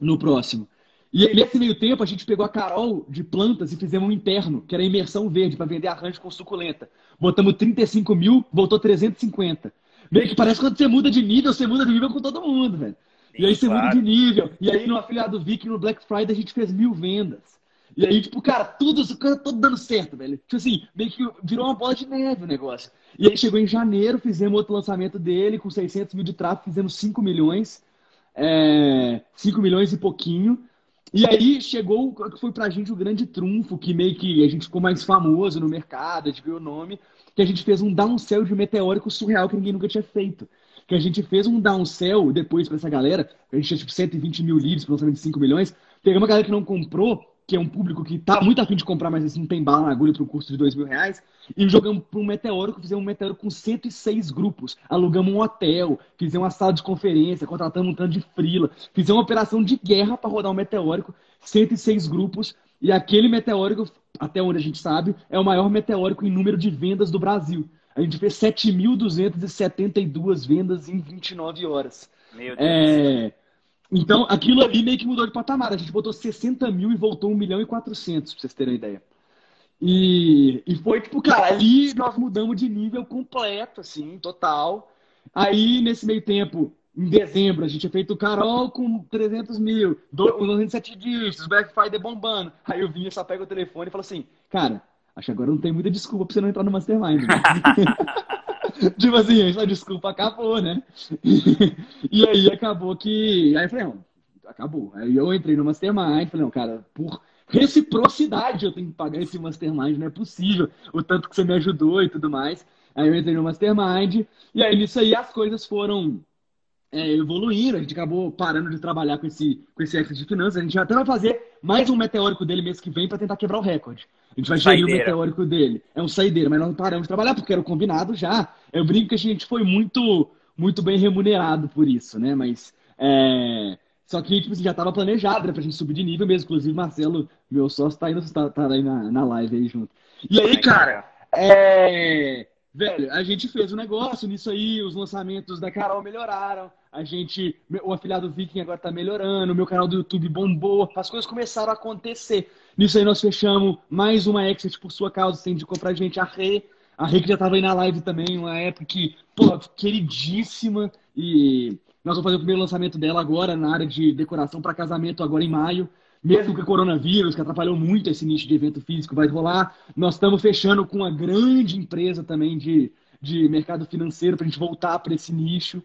no próximo. E nesse meio tempo, a gente pegou a Carol de plantas e fizemos um interno, que era imersão verde, para vender arranjo com suculenta. Botamos 35 mil, voltou 350. Meio que parece que quando você muda de nível, você muda de nível com todo mundo, velho. E aí você claro. muda de nível. E aí no afiliado Vic, no Black Friday, a gente fez mil vendas. E aí, tipo, cara, tudo, cara, tudo dando certo, velho. Tipo assim, meio que virou uma bola de neve o negócio. E aí chegou em janeiro, fizemos outro lançamento dele, com 600 mil de tráfego, fizemos 5 milhões. É, 5 milhões e pouquinho. E aí chegou o que foi pra gente o grande trunfo, que meio que a gente ficou mais famoso no mercado, a gente viu o nome, que a gente fez um downsell de meteórico surreal que ninguém nunca tinha feito. Que a gente fez um downsell depois para essa galera, a gente tinha tipo 120 mil para lançamento de 5 milhões, pegamos uma galera que não comprou, que é um público que tá muito afim de comprar, mas assim, não tem bala na agulha para o custo de dois mil reais, e jogamos para um meteórico, fizemos um meteórico com 106 grupos, alugamos um hotel, fizemos uma sala de conferência, contratamos um tanto de frila, fizemos uma operação de guerra para rodar um meteórico, 106 grupos, e aquele meteórico, até onde a gente sabe, é o maior meteórico em número de vendas do Brasil. A gente fez 7.272 vendas em 29 horas. Meu Deus. É... Então, aquilo ali meio que mudou de patamar. A gente botou 60 mil e voltou 1 milhão e 400, pra vocês terem uma ideia. E, e foi tipo, cara, ali nós mudamos de nível completo, assim, total. Aí, nesse meio tempo, em dezembro, a gente tinha feito o Carol com 300 mil, 207 dígitos, Black Friday bombando. Aí eu vinha, só pega o telefone e falo assim, cara, acho que agora não tem muita desculpa pra você não entrar no Mastermind. Né? tipo assim, essa desculpa acabou, né? e aí acabou que. Aí eu falei, não, acabou. Aí eu entrei no Mastermind, falei, não, cara, por reciprocidade eu tenho que pagar esse Mastermind, não é possível. O tanto que você me ajudou e tudo mais. Aí eu entrei no Mastermind, e aí nisso aí as coisas foram é, evoluindo, a gente acabou parando de trabalhar com esse, com esse Access de finanças. A gente até vai fazer mais um meteórico dele mês que vem para tentar quebrar o recorde. A gente vai gerir o meteórico dele. É um saideiro, mas nós não paramos de trabalhar porque era o combinado já. Eu brinco que a gente foi muito, muito bem remunerado por isso, né? Mas. É... Só que tipo, já estava planejado né, pra gente subir de nível mesmo. Inclusive, Marcelo, meu sócio, tá, indo, tá, tá aí na, na live aí junto. E aí, cara, é Velho, a gente fez um negócio nisso aí, os lançamentos da Carol melhoraram, a gente, o afiliado Viking agora tá melhorando, meu canal do YouTube bombou, as coisas começaram a acontecer. Nisso aí nós fechamos mais uma exit por sua causa, você indicou pra gente a Rê, a Rê que já tava aí na live também, uma época que, pô, queridíssima, e nós vamos fazer o primeiro lançamento dela agora na área de decoração para casamento agora em maio. Mesmo que o coronavírus, que atrapalhou muito esse nicho de evento físico, vai rolar, nós estamos fechando com uma grande empresa também de, de mercado financeiro para a gente voltar para esse nicho,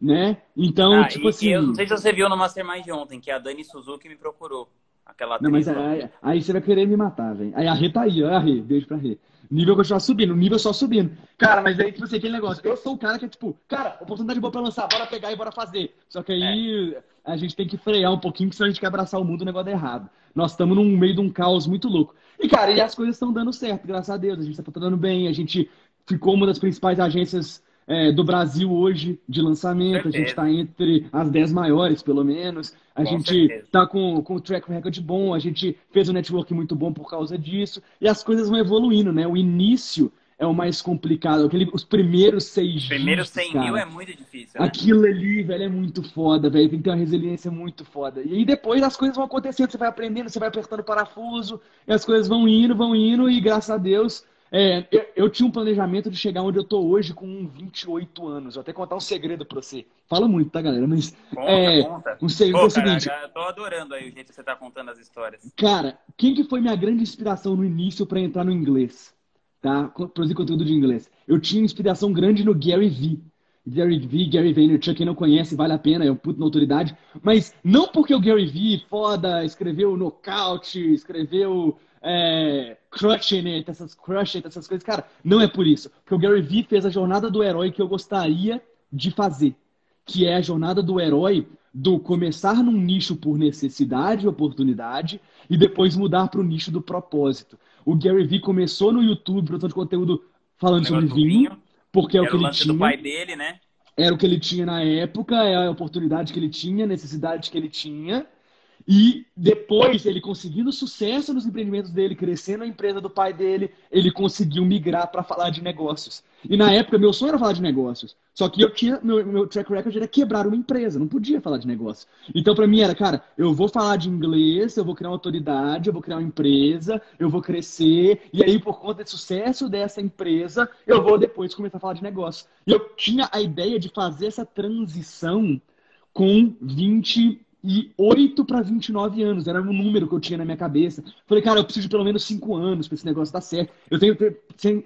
né? Então, ah, tipo assim... Eu não sei se você viu no Mastermind de ontem, que a Dani Suzuki me procurou. Aquela não, mas aí, aí, você vai querer me matar, velho. Aí a Rê tá aí, ó, a Rê, beijo pra Rê. Nível continuar subindo, nível só subindo. Cara, mas aí, tipo assim, aquele negócio. Eu sou o cara que é tipo, cara, oportunidade boa pra lançar, bora pegar e bora fazer. Só que aí é. a gente tem que frear um pouquinho, porque senão a gente quer abraçar o mundo, o negócio é errado. Nós estamos no meio de um caos muito louco. E, cara, e as coisas estão dando certo, graças a Deus. A gente tá dando bem, a gente ficou uma das principais agências é, do Brasil hoje de lançamento. A gente está entre as 10 maiores, pelo menos. A com gente está com, com um track record bom, a gente fez um network muito bom por causa disso. E as coisas vão evoluindo, né? O início é o mais complicado. Aquele, os primeiros seis Os primeiros 100 cara, mil é muito difícil. Né? Aquilo ali, velho, é muito foda, velho. Tem que ter uma resiliência muito foda. E aí depois as coisas vão acontecendo, você vai aprendendo, você vai apertando o parafuso, e as coisas vão indo, vão indo, e graças a Deus é, eu, eu, tinha um planejamento de chegar onde eu tô hoje com 28 anos. Vou até contar um segredo pra você. Fala muito, tá, galera? Mas. Conta, é, conta. Um segredo Pô, é o seguinte. Cara, eu tô adorando aí o jeito que você tá contando as histórias. Cara, quem que foi minha grande inspiração no início para entrar no inglês? Tá? Produzir conteúdo de inglês. Eu tinha inspiração grande no Gary Vee. Gary Vee, Gary Vaynerchuk, quem não conhece, vale a pena, é um puto na autoridade. Mas não porque o Gary Vee, foda, escreveu Knockout, escreveu é, Crushing It, essas Crush It, essas coisas. Cara, não é por isso. Porque o Gary Vee fez a jornada do herói que eu gostaria de fazer. Que é a jornada do herói do começar num nicho por necessidade e oportunidade e depois mudar para o nicho do propósito. O Gary Vee começou no YouTube, produção de conteúdo falando sobre vinho, vinho, porque é o que ele tinha. do pai dele, né? Era o que ele tinha na época, é a oportunidade que ele tinha, a necessidade que ele tinha. E depois, ele conseguindo sucesso nos empreendimentos dele, crescendo a empresa do pai dele, ele conseguiu migrar para falar de negócios. E na época, meu sonho era falar de negócios. Só que eu tinha, meu, meu track record era quebrar uma empresa, não podia falar de negócio. Então, para mim, era, cara, eu vou falar de inglês, eu vou criar uma autoridade, eu vou criar uma empresa, eu vou crescer, e aí, por conta do sucesso dessa empresa, eu vou depois começar a falar de negócio. E eu tinha a ideia de fazer essa transição com 20 e 8 para 29 anos, era um número que eu tinha na minha cabeça. Falei, cara, eu preciso de pelo menos 5 anos para esse negócio dar certo. Eu tenho,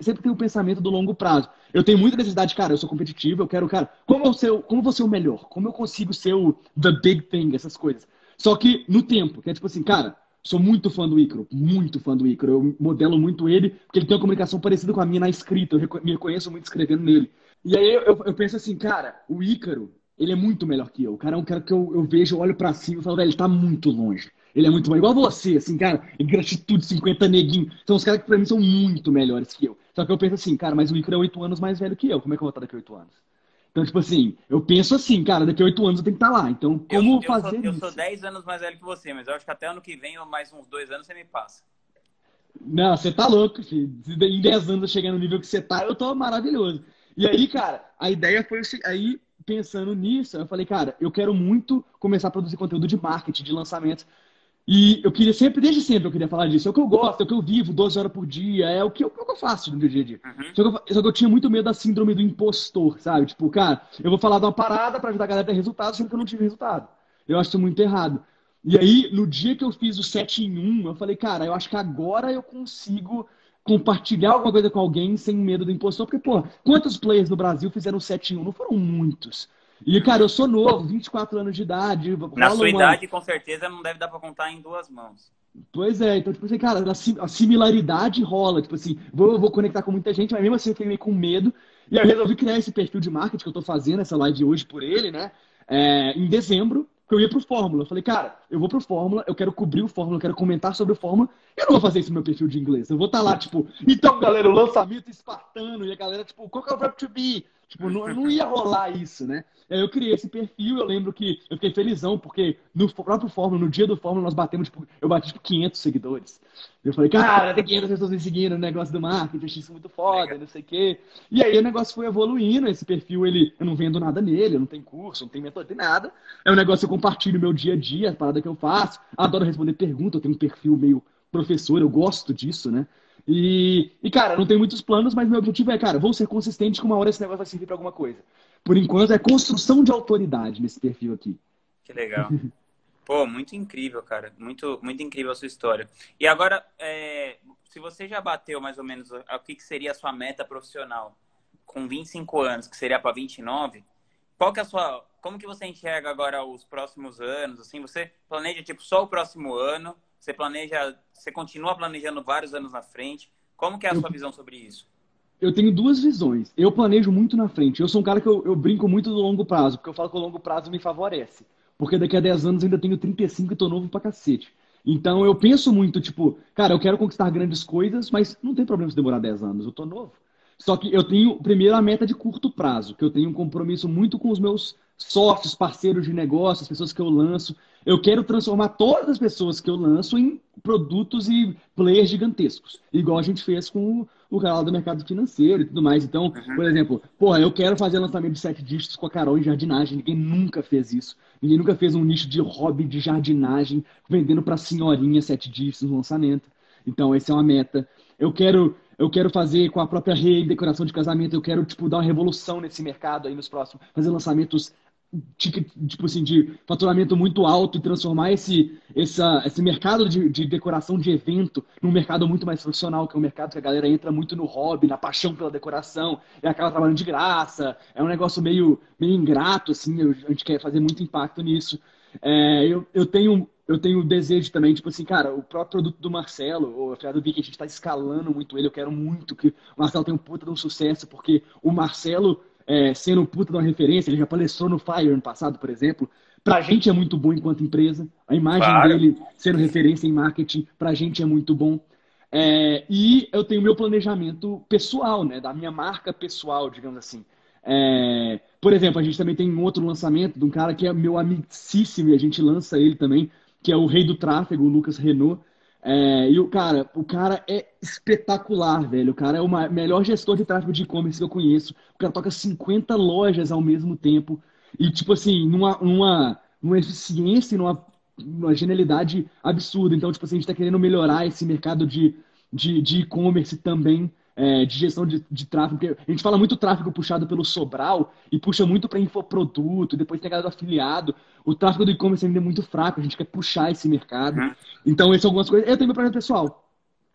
sempre tenho o pensamento do longo prazo. Eu tenho muita necessidade, cara, eu sou competitivo, eu quero, cara, como eu, ser, como vou ser o melhor? Como eu consigo ser o the big thing, essas coisas. Só que no tempo, que é tipo assim, cara, sou muito fã do Icaro, muito fã do Icaro. Eu modelo muito ele, porque ele tem uma comunicação parecida com a minha na escrita. Eu me reconheço muito escrevendo nele. E aí eu, eu penso assim, cara, o Ícaro, ele é muito melhor que eu. O cara é um cara que eu, eu vejo, eu olho para cima e falo, velho, ele tá muito longe. Ele é muito bom. Igual você, assim, cara, gratitude, 50 neguinho. São os caras que pra mim são muito melhores que eu. Só que eu penso assim, cara, mas o Icaro é 8 anos mais velho que eu. Como é que eu vou estar daqui a 8 anos? Então, tipo assim, eu penso assim, cara, daqui a 8 anos eu tenho que estar lá. Então, como eu, eu fazer sou, eu isso? Eu sou 10 anos mais velho que você, mas eu acho que até ano que vem, ou mais uns 2 anos, você me passa. Não, você tá louco, filho. Em 10 anos eu chegar no nível que você tá, eu tô maravilhoso. E aí, cara, a ideia foi aí pensando nisso, eu falei, cara, eu quero muito começar a produzir conteúdo de marketing, de lançamentos. E eu queria sempre, desde sempre, eu queria falar disso. É o que eu gosto, é o que eu vivo 12 horas por dia, é o que eu, é o que eu faço no dia a dia. Uhum. Só, que eu, só, que eu, tinha muito medo da síndrome do impostor, sabe? Tipo, cara, eu vou falar de uma parada para ajudar a galera a ter resultado, sendo que eu não tive resultado. Eu acho isso muito errado. E aí, no dia que eu fiz o 7 em 1, eu falei, cara, eu acho que agora eu consigo compartilhar alguma coisa com alguém sem medo do impostor, porque, pô, quantos players no Brasil fizeram 7 em 1? Não foram muitos. E, cara, eu sou novo, 24 anos de idade. Na sua uma... idade, com certeza, não deve dar pra contar em duas mãos. Pois é, então, tipo assim, cara, a similaridade rola. Tipo assim, vou, vou conectar com muita gente, mas mesmo assim eu fiquei meio com medo. E aí eu resolvi criar esse perfil de marketing que eu tô fazendo, essa live hoje por ele, né? É, em dezembro que eu ia pro Fórmula. Eu falei, cara, eu vou pro Fórmula, eu quero cobrir o Fórmula, eu quero comentar sobre o Fórmula. Eu não vou fazer isso no meu perfil de inglês. Eu vou estar tá lá, tipo, então, galera, o lançamento espartano. E a galera, tipo, qual que é o verbo to be? Tipo, não, não ia rolar isso, né? Eu criei esse perfil, eu lembro que eu fiquei felizão, porque no próprio Fórmula, no dia do Fórmula, nós batemos, tipo, eu bati, tipo, 500 seguidores. Eu falei, cara, tem 500 pessoas me seguindo no negócio do marketing, isso muito foda, não sei o quê. E aí o negócio foi evoluindo, esse perfil, ele, eu não vendo nada nele, eu não tenho curso, não tenho mentor, não tem nada. É um negócio que eu compartilho meu dia a dia, a parada que eu faço. Adoro responder perguntas, eu tenho um perfil meio professor, eu gosto disso, né? E, e, cara, não tenho muitos planos, mas meu objetivo é, cara, vou ser consistente que uma hora esse negócio vai servir pra alguma coisa. Por enquanto, é construção de autoridade nesse perfil aqui. Que legal. Pô, muito incrível, cara. Muito, muito incrível a sua história. E agora, é, se você já bateu mais ou menos o que, que seria a sua meta profissional com 25 anos, que seria para 29, qual que é a sua. Como que você enxerga agora os próximos anos? Assim, você planeja tipo só o próximo ano? Você planeja, você continua planejando vários anos na frente? Como que é a sua visão sobre isso? eu tenho duas visões. Eu planejo muito na frente. Eu sou um cara que eu, eu, brinco muito do longo prazo, porque eu falo que o longo prazo me favorece. Porque daqui a 10 anos eu ainda tenho 35 e tô novo pra cacete. Então eu penso muito, tipo, cara, eu quero conquistar grandes coisas, mas não tem problema se demorar 10 anos, eu tô novo. Só que eu tenho, primeiro, a meta de curto prazo, que eu tenho um compromisso muito com os meus sócios, parceiros de negócio, as pessoas que eu lanço. Eu quero transformar todas as pessoas que eu lanço em produtos e players gigantescos, igual a gente fez com o canal do mercado financeiro e tudo mais. Então, uhum. por exemplo, porra, eu quero fazer lançamento de sete dígitos com a Carol em jardinagem. Ninguém nunca fez isso. Ninguém nunca fez um nicho de hobby de jardinagem vendendo para senhorinha sete dígitos no lançamento. Então, essa é uma meta. Eu quero eu quero fazer com a própria rede, decoração de casamento, eu quero, tipo, dar uma revolução nesse mercado aí nos próximos, fazer lançamentos tipo assim, de faturamento muito alto e transformar esse, essa, esse mercado de, de decoração de evento num mercado muito mais profissional, que é um mercado que a galera entra muito no hobby, na paixão pela decoração, e acaba trabalhando de graça. É um negócio meio, meio ingrato, assim, a gente quer fazer muito impacto nisso. É, eu, eu tenho eu tenho o desejo também, tipo assim, cara, o próprio produto do Marcelo, o Fernando Vi, que a gente está escalando muito ele, eu quero muito que o Marcelo tenha um puta de um sucesso, porque o Marcelo é, sendo um puta de uma referência, ele já palestrou no Fire ano passado, por exemplo. Pra gente é muito bom enquanto empresa. A imagem claro. dele sendo referência em marketing, pra gente é muito bom. É, e eu tenho meu planejamento pessoal, né? Da minha marca pessoal, digamos assim. É, por exemplo, a gente também tem um outro lançamento de um cara que é meu amicíssimo e a gente lança ele também, que é o rei do tráfego, o Lucas Renault. É, e o cara, o cara é espetacular, velho. O cara é o melhor gestor de tráfego de e-commerce que eu conheço. O cara toca 50 lojas ao mesmo tempo. E, tipo assim, numa, numa, numa eficiência e numa, numa genialidade absurda. Então, tipo assim, a gente tá querendo melhorar esse mercado de de e-commerce também é, de gestão de, de tráfego. A gente fala muito tráfego puxado pelo Sobral e puxa muito para infoproduto, depois tem a galera do afiliado. O tráfego do e-commerce ainda é muito fraco, a gente quer puxar esse mercado. Uhum. Então, essas são algumas coisas. Eu tenho meu projeto pessoal.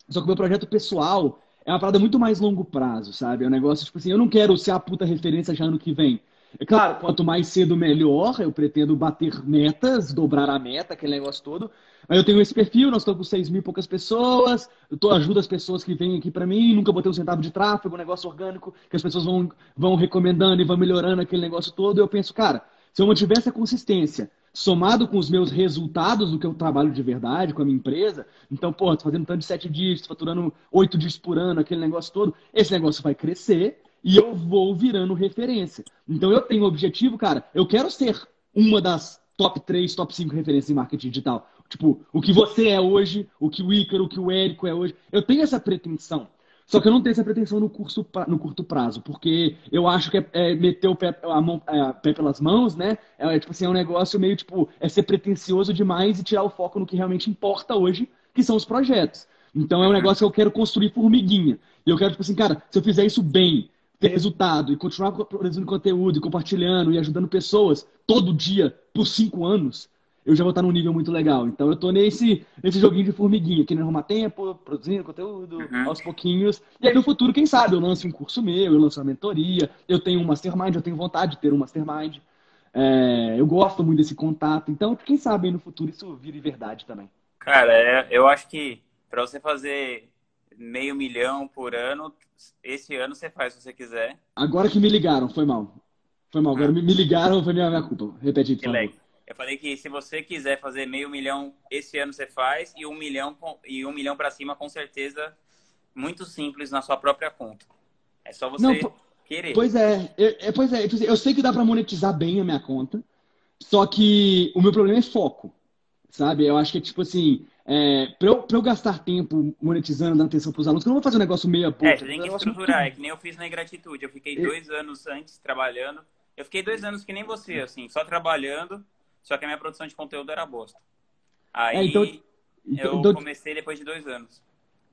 Só que o meu projeto pessoal é uma parada muito mais longo prazo, sabe? É um negócio, tipo assim, eu não quero ser a puta referência já ano que vem. É claro, quanto mais cedo, melhor. Eu pretendo bater metas, dobrar a meta, aquele negócio todo. Aí eu tenho esse perfil, nós estamos com 6 mil e poucas pessoas, eu tô, ajudo as pessoas que vêm aqui para mim, nunca botei um centavo de tráfego, um negócio orgânico, que as pessoas vão, vão recomendando e vão melhorando aquele negócio todo. Eu penso, cara, se eu mantiver essa consistência, somado com os meus resultados do que eu trabalho de verdade com a minha empresa, então, pô, tô fazendo tanto de 7 dias, faturando 8 dias por ano, aquele negócio todo, esse negócio vai crescer e eu vou virando referência. Então eu tenho o objetivo, cara, eu quero ser uma das top 3, top 5 referências em marketing digital. Tipo, o que você é hoje, o que o Ícaro, o que o Érico é hoje. Eu tenho essa pretensão. Só que eu não tenho essa pretensão no, curso, no curto prazo, porque eu acho que é, é meter o pé, a mão, é, pé pelas mãos, né? É, tipo assim, é um negócio meio tipo, é ser pretencioso demais e tirar o foco no que realmente importa hoje, que são os projetos. Então é um negócio que eu quero construir formiguinha. E eu quero, tipo assim, cara, se eu fizer isso bem, ter resultado e continuar produzindo conteúdo e compartilhando e ajudando pessoas todo dia por cinco anos, eu já vou estar num nível muito legal. Então eu tô nesse, nesse joguinho de formiguinha, querendo arrumar tempo, produzindo conteúdo uhum. aos pouquinhos. E aí no futuro, quem sabe, eu lanço um curso meu, eu lanço uma mentoria, eu tenho um mastermind, eu tenho vontade de ter um mastermind. É, eu gosto muito desse contato. Então, quem sabe no futuro isso vire verdade também. Cara, é, eu acho que para você fazer meio milhão por ano, esse ano você faz se você quiser. Agora que me ligaram, foi mal. Foi mal. Agora ah. me ligaram, foi minha, minha culpa. Repete, por favor. Eu falei que se você quiser fazer meio milhão esse ano você faz e um milhão e um milhão para cima com certeza muito simples na sua própria conta. É só você Não, querer. Pois é, é, pois é. Tipo assim, eu sei que dá para monetizar bem a minha conta, só que o meu problema é foco, sabe? Eu acho que tipo assim, é, para eu, eu, gastar tempo monetizando, dando atenção para os alunos, que eu não vou fazer um negócio meia boca. É, você tem que estruturar, muito... é que nem eu fiz na ingratitude. Eu fiquei dois anos antes trabalhando. Eu fiquei dois anos que nem você, assim, só trabalhando só que a minha produção de conteúdo era bosta. Aí é, então, eu então, comecei depois de dois anos.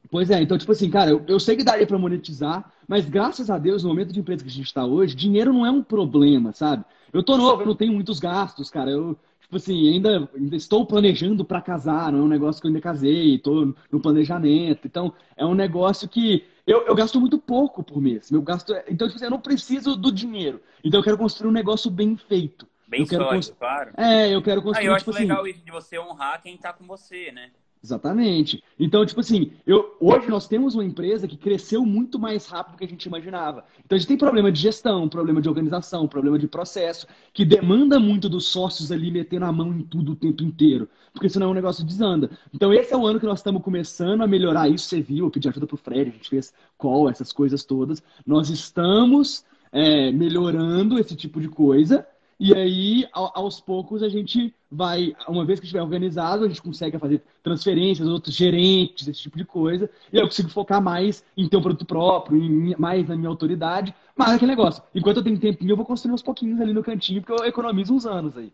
Pois é, então, tipo assim, cara, eu, eu sei que daria para monetizar, mas graças a Deus, no momento de empresa que a gente está hoje, dinheiro não é um problema, sabe? Eu tô novo, eu não tenho muitos gastos, cara. Eu, tipo assim, ainda, ainda estou planejando para casar, não é um negócio que eu ainda casei, estou no planejamento. Então, é um negócio que eu, eu gasto muito pouco por mês. Meu gasto é, então, tipo assim, eu não preciso do dinheiro. Então, eu quero construir um negócio bem feito. Bem eu sólido, constru... claro. É, eu quero construir. Ah, eu acho tipo legal assim... isso de você honrar quem está com você, né? Exatamente. Então, tipo assim, eu, hoje nós temos uma empresa que cresceu muito mais rápido do que a gente imaginava. Então, a gente tem problema de gestão, problema de organização, problema de processo, que demanda muito dos sócios ali metendo a mão em tudo o tempo inteiro, porque senão o negócio desanda. Então, esse é o ano que nós estamos começando a melhorar isso. Você viu, eu pedi ajuda pro Fred, a gente fez call, essas coisas todas. Nós estamos é, melhorando esse tipo de coisa. E aí, aos poucos, a gente vai, uma vez que estiver organizado, a gente consegue fazer transferências, outros gerentes, esse tipo de coisa. E eu consigo focar mais em ter um produto próprio, em, mais na minha autoridade. Mas é aquele negócio. Enquanto eu tenho tempinho, eu vou construir uns pouquinhos ali no cantinho, porque eu economizo uns anos aí.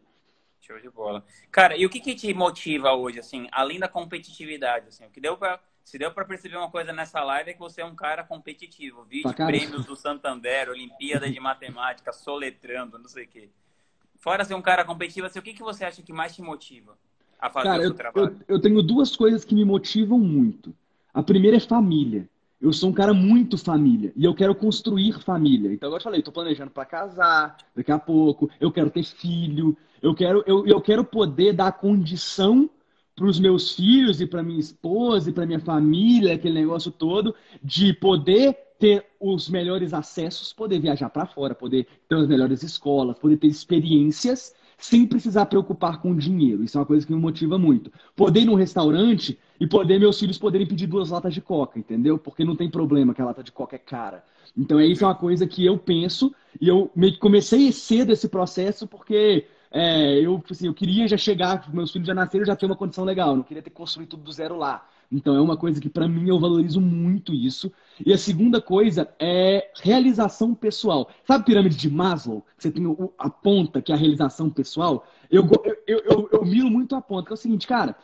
Show de bola. Cara, e o que, que te motiva hoje, assim, além da competitividade, assim, o que deu para se deu para perceber uma coisa nessa live é que você é um cara competitivo. Vídeo prêmios do Santander, Olimpíada de Matemática, soletrando, não sei o quê. Fora ser um cara competitivo, assim, o que, que você acha que mais te motiva a fazer cara, o seu eu, trabalho? Eu, eu tenho duas coisas que me motivam muito. A primeira é família. Eu sou um cara muito família e eu quero construir família. Então, eu falei, estou planejando para casar daqui a pouco, eu quero ter filho, eu quero, eu, eu quero poder dar condição para os meus filhos e para minha esposa e para minha família, aquele negócio todo, de poder ter os melhores acessos, poder viajar para fora, poder ter as melhores escolas, poder ter experiências sem precisar preocupar com dinheiro. Isso é uma coisa que me motiva muito. Poder ir num restaurante e poder meus filhos poderem pedir duas latas de coca, entendeu? Porque não tem problema que a lata de coca é cara. Então, é isso é uma coisa que eu penso e eu meio que comecei cedo esse processo porque é, eu, assim, eu queria já chegar, meus filhos já nasceram, já ter uma condição legal, não queria ter que construir tudo do zero lá. Então é uma coisa que para mim eu valorizo muito isso. E a segunda coisa é realização pessoal. Sabe a pirâmide de Maslow? Você tem a ponta, que é a realização pessoal. Eu, eu, eu, eu miro muito a ponta, que é o seguinte, cara,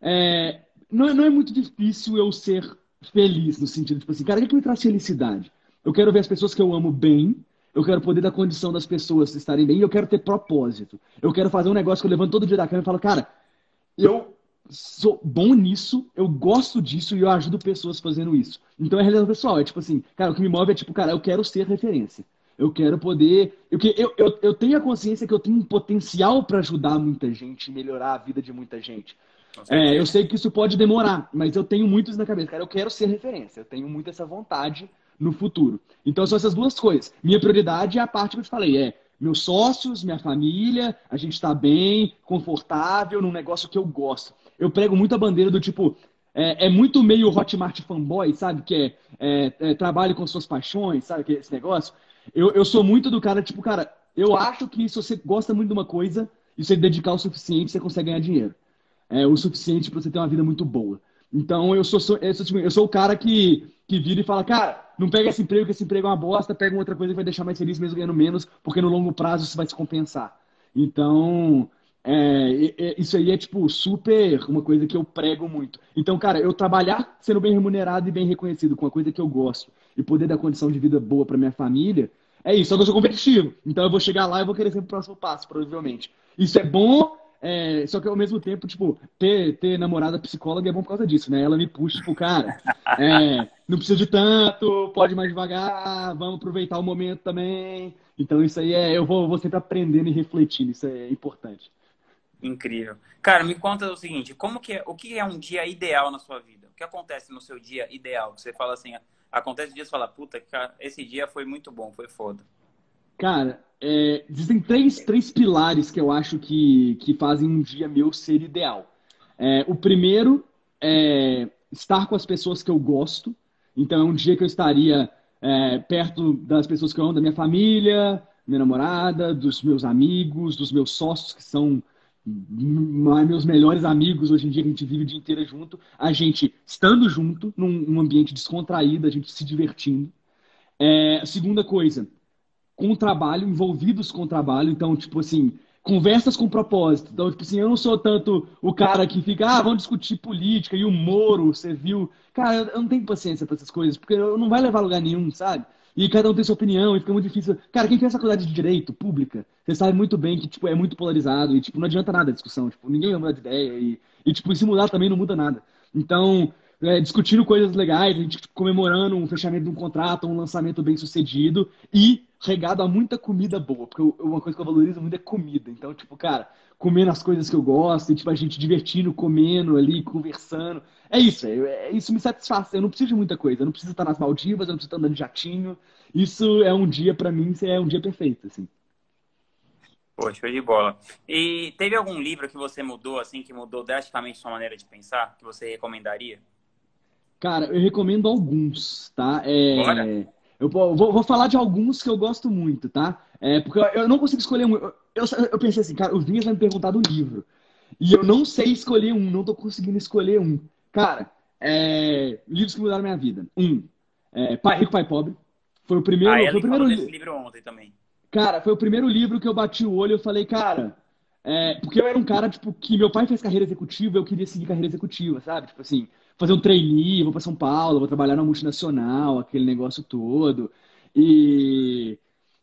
é, não, não é muito difícil eu ser feliz, no sentido, tipo assim, cara, o que, que me traz felicidade? Eu quero ver as pessoas que eu amo bem, eu quero poder dar condição das pessoas estarem bem eu quero ter propósito. Eu quero fazer um negócio que eu levanto todo dia da cama e falo, cara, eu sou bom nisso, eu gosto disso e eu ajudo pessoas fazendo isso. Então é realização pessoal, é tipo assim, cara, o que me move é tipo, cara, eu quero ser referência. Eu quero poder. Eu, eu, eu, eu tenho a consciência que eu tenho um potencial para ajudar muita gente, melhorar a vida de muita gente. É, eu sei que isso pode demorar, mas eu tenho muito isso na cabeça. Cara, eu quero ser referência. Eu tenho muito essa vontade no futuro. Então são essas duas coisas. Minha prioridade é a parte que eu te falei, é meus sócios, minha família, a gente está bem, confortável, num negócio que eu gosto. Eu prego muito a bandeira do tipo, é, é muito meio Hotmart fanboy, sabe? Que é, é, é, trabalho com suas paixões, sabe? Que é esse negócio. Eu, eu sou muito do cara, tipo, cara, eu acho que se você gosta muito de uma coisa e você dedicar o suficiente, você consegue ganhar dinheiro. É o suficiente para você ter uma vida muito boa. Então eu sou, sou, eu sou, tipo, eu sou o cara que, que vira e fala, cara, não pega esse emprego, que esse emprego é uma bosta, pega outra coisa que vai deixar mais feliz mesmo ganhando menos, porque no longo prazo isso vai se compensar. Então, é, isso aí é, tipo, super uma coisa que eu prego muito. Então, cara, eu trabalhar sendo bem remunerado e bem reconhecido com uma coisa que eu gosto e poder dar condição de vida boa para minha família, é isso. Só que eu sou competitivo. Então, eu vou chegar lá e vou querer ser o próximo passo, provavelmente. Isso é bom é, só que ao mesmo tempo, tipo, ter, ter namorada psicóloga é bom por causa disso, né? Ela me puxa, tipo, cara, é, não precisa de tanto, pode mais devagar, vamos aproveitar o momento também. Então isso aí é, eu vou, vou sempre aprendendo e refletindo, isso é importante. Incrível. Cara, me conta o seguinte, como que é, o que é um dia ideal na sua vida? O que acontece no seu dia ideal? Você fala assim, acontece dias fala, puta, esse dia foi muito bom, foi foda. Cara, é, existem três, três pilares que eu acho que, que fazem um dia meu ser ideal. É, o primeiro é estar com as pessoas que eu gosto. Então, é um dia que eu estaria é, perto das pessoas que eu amo, da minha família, minha namorada, dos meus amigos, dos meus sócios, que são meus melhores amigos hoje em dia, que a gente vive o dia inteiro junto. A gente estando junto, num, num ambiente descontraído, a gente se divertindo. É, segunda coisa, com o trabalho, envolvidos com o trabalho. Então, tipo assim, conversas com propósito. Então, tipo assim, eu não sou tanto o cara que fica, ah, vamos discutir política e o Moro, você viu. Cara, eu não tenho paciência para essas coisas, porque não vai levar a lugar nenhum, sabe? E cada um tem sua opinião e fica muito difícil. Cara, quem fez faculdade de direito pública, você sabe muito bem que, tipo, é muito polarizado e, tipo, não adianta nada a discussão. Tipo, ninguém vai mudar de ideia e, e tipo, se mudar também não muda nada. Então, é, discutindo coisas legais, a gente tipo, comemorando um fechamento de um contrato, um lançamento bem sucedido e regado a muita comida boa, porque eu, uma coisa que eu valorizo muito é comida. Então, tipo, cara, comendo as coisas que eu gosto, e, tipo, a gente divertindo, comendo ali, conversando. É isso, é, é, isso me satisfaz. Eu não preciso de muita coisa, eu não preciso estar nas Maldivas, eu não preciso estar andando de jatinho. Isso é um dia, para mim, é um dia perfeito, assim. Pô, show de bola. E teve algum livro que você mudou, assim, que mudou drasticamente sua maneira de pensar, que você recomendaria? Cara, eu recomendo alguns, tá? É... Eu vou, vou, falar de alguns que eu gosto muito, tá? É, porque eu não consigo escolher um. Eu, eu, eu pensei assim, cara, o Vinhas vai me perguntar do livro. E eu não sei escolher um, não tô conseguindo escolher um. Cara, é, livros que mudaram minha vida. Um, é, Pai Rico, Pai Pobre. Foi o primeiro. Ah, foi o primeiro li... livro ontem também. Cara, foi o primeiro livro que eu bati o olho e eu falei, cara. É, porque eu era um cara, tipo, que meu pai fez carreira executiva, eu queria seguir carreira executiva, sabe? Tipo assim, fazer um trainee, vou para São Paulo, vou trabalhar na multinacional, aquele negócio todo. E,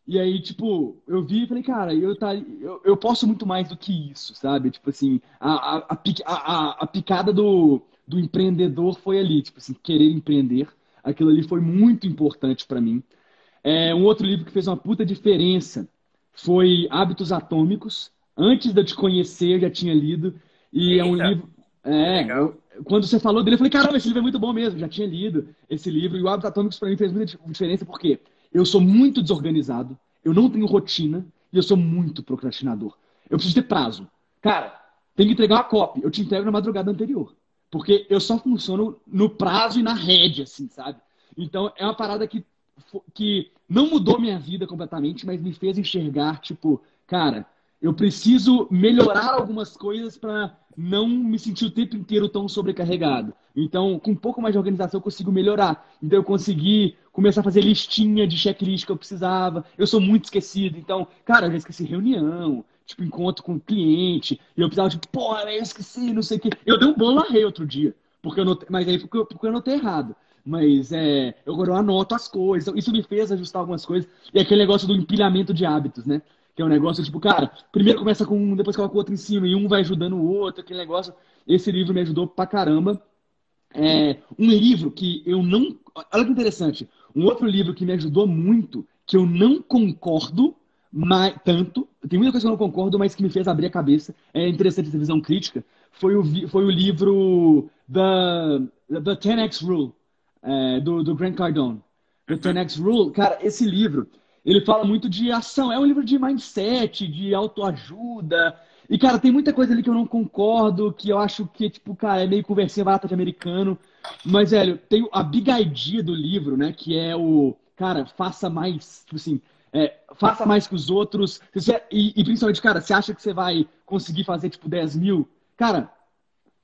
E aí, tipo, eu vi e falei, cara, eu, tá, eu, eu posso muito mais do que isso, sabe? Tipo assim, a, a, a, a picada do, do empreendedor foi ali, tipo assim, querer empreender. Aquilo ali foi muito importante para mim. É, um outro livro que fez uma puta diferença foi Hábitos Atômicos. Antes de eu te conhecer, eu já tinha lido. E Eita. é um livro. É, eu, quando você falou dele, eu falei, caramba, esse livro é muito bom mesmo. Já tinha lido esse livro. E o Hábitos Atômicos para mim fez muita diferença porque eu sou muito desorganizado, eu não tenho rotina e eu sou muito procrastinador. Eu preciso ter prazo. Cara, tem que entregar uma cópia. Eu te entrego na madrugada anterior. Porque eu só funciono no prazo e na rédea, assim, sabe? Então, é uma parada que, que não mudou minha vida completamente, mas me fez enxergar, tipo, cara, eu preciso melhorar algumas coisas para não me sentir o tempo inteiro tão sobrecarregado. Então, com um pouco mais de organização, eu consigo melhorar. Então, eu consegui começar a fazer listinha de checklist que eu precisava. Eu sou muito esquecido. Então, cara, eu já esqueci reunião, tipo, encontro com o cliente. E eu precisava, tipo, pô, eu esqueci, não sei o quê. Eu dei um bolo rei outro dia. Porque eu notei, mas aí porque eu, porque eu notei errado. Mas é, eu agora anoto as coisas. Isso me fez ajustar algumas coisas. E aquele negócio do empilhamento de hábitos, né? Que é um negócio tipo, cara, primeiro começa com um, depois coloca o outro em cima, e um vai ajudando o outro, aquele negócio. Esse livro me ajudou pra caramba. É, um livro que eu não. Olha que interessante. Um outro livro que me ajudou muito, que eu não concordo mas, tanto, tem muita coisa que eu não concordo, mas que me fez abrir a cabeça. É interessante essa visão crítica. Foi o, foi o livro The, The 10X Rule, é, do, do Grant Cardone. The 10X Rule. Cara, esse livro ele fala muito de ação. É um livro de mindset, de autoajuda. E, cara, tem muita coisa ali que eu não concordo, que eu acho que, tipo, cara, é meio conversinha barata de americano. Mas, velho, tem a big idea do livro, né? Que é o, cara, faça mais, tipo assim, é, faça mais que os outros. E, e, principalmente, cara, você acha que você vai conseguir fazer, tipo, 10 mil? Cara,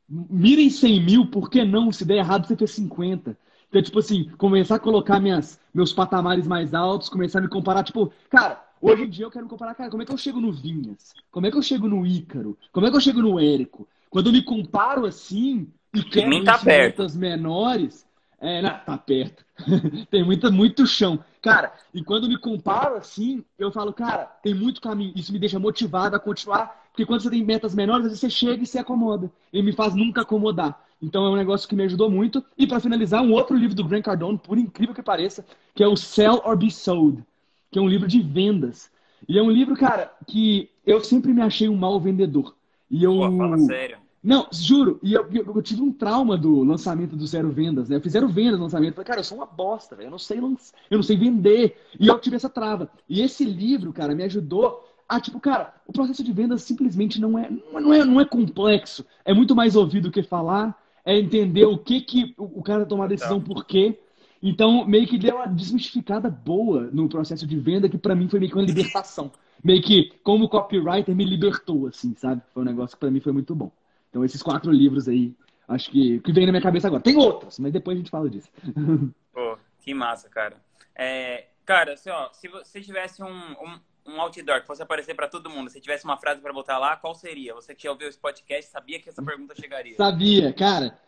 mirem 100 mil, por que não? Se der errado, você fez 50. Então, tipo assim, começar a colocar minhas, meus patamares mais altos, começar a me comparar, tipo, cara, hoje em dia eu quero me comparar, cara, como é que eu chego no Vinhas? Como é que eu chego no Ícaro? Como é que eu chego no Érico? Quando eu me comparo assim e quero Nem tá metas menores, é, não, tá perto. tem muita, muito chão. Cara, e quando eu me comparo assim, eu falo, cara, tem muito caminho. Isso me deixa motivado a continuar, porque quando você tem metas menores, às vezes você chega e se acomoda. E me faz nunca acomodar. Então é um negócio que me ajudou muito. E para finalizar, um outro livro do Grant Cardone, por incrível que pareça, que é o Sell or Be Sold, que é um livro de vendas. E é um livro, cara, que eu sempre me achei um mau vendedor. E eu. Pô, fala sério. Não, juro, e eu, eu, eu, tive um trauma do lançamento do Zero Vendas, né? Eu fiz zero vendas no lançamento. Falei, cara, eu sou uma bosta, velho. Eu não sei eu não sei vender. E eu tive essa trava. E esse livro, cara, me ajudou ah, tipo, cara, o processo de venda simplesmente não é, não é, não é complexo. É muito mais ouvir do que falar é entender o que que o cara tomar a decisão tá. por quê. Então, meio que deu uma desmistificada boa no processo de venda, que para mim foi meio que uma libertação. Meio que, como copywriter, me libertou, assim, sabe? Foi um negócio que pra mim foi muito bom. Então, esses quatro livros aí, acho que, que vem na minha cabeça agora. Tem outros, mas depois a gente fala disso. Pô, que massa, cara. É, cara, assim, ó, se você tivesse um, um um outdoor que fosse aparecer para todo mundo, se tivesse uma frase para botar lá, qual seria? Você que ouviu esse podcast sabia que essa pergunta chegaria? Sabia, cara.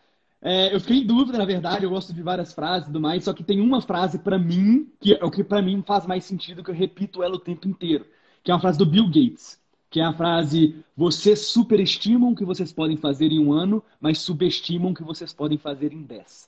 É, eu fiquei em dúvida, na verdade, eu gosto de várias frases e tudo mais, só que tem uma frase para mim, que é o que para mim faz mais sentido, que eu repito ela o tempo inteiro, que é uma frase do Bill Gates, que é a frase: Vocês superestimam o que vocês podem fazer em um ano, mas subestimam o que vocês podem fazer em dez.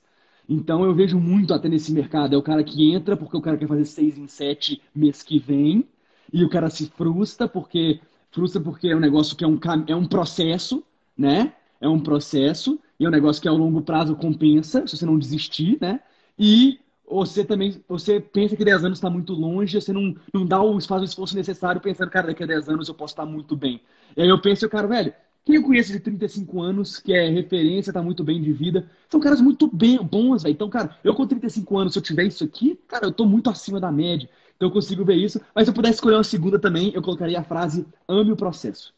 Então eu vejo muito até nesse mercado. É o cara que entra porque o cara quer fazer seis em sete mês que vem, e o cara se frustra porque frustra porque é um negócio que é um, é um processo, né? É um processo e é um negócio que ao longo prazo compensa, se você não desistir, né? E você também, você pensa que 10 anos está muito longe, você não, não dá o, faz o esforço necessário pensando, cara, daqui a 10 anos eu posso estar muito bem. E aí eu penso, cara, velho, quem eu conheço de 35 anos, que é referência, tá muito bem de vida, são caras muito bem, bons, velho. Então, cara, eu com 35 anos, se eu tiver isso aqui, cara, eu tô muito acima da média. Então eu consigo ver isso. Mas se eu pudesse escolher uma segunda também, eu colocaria a frase ame o processo.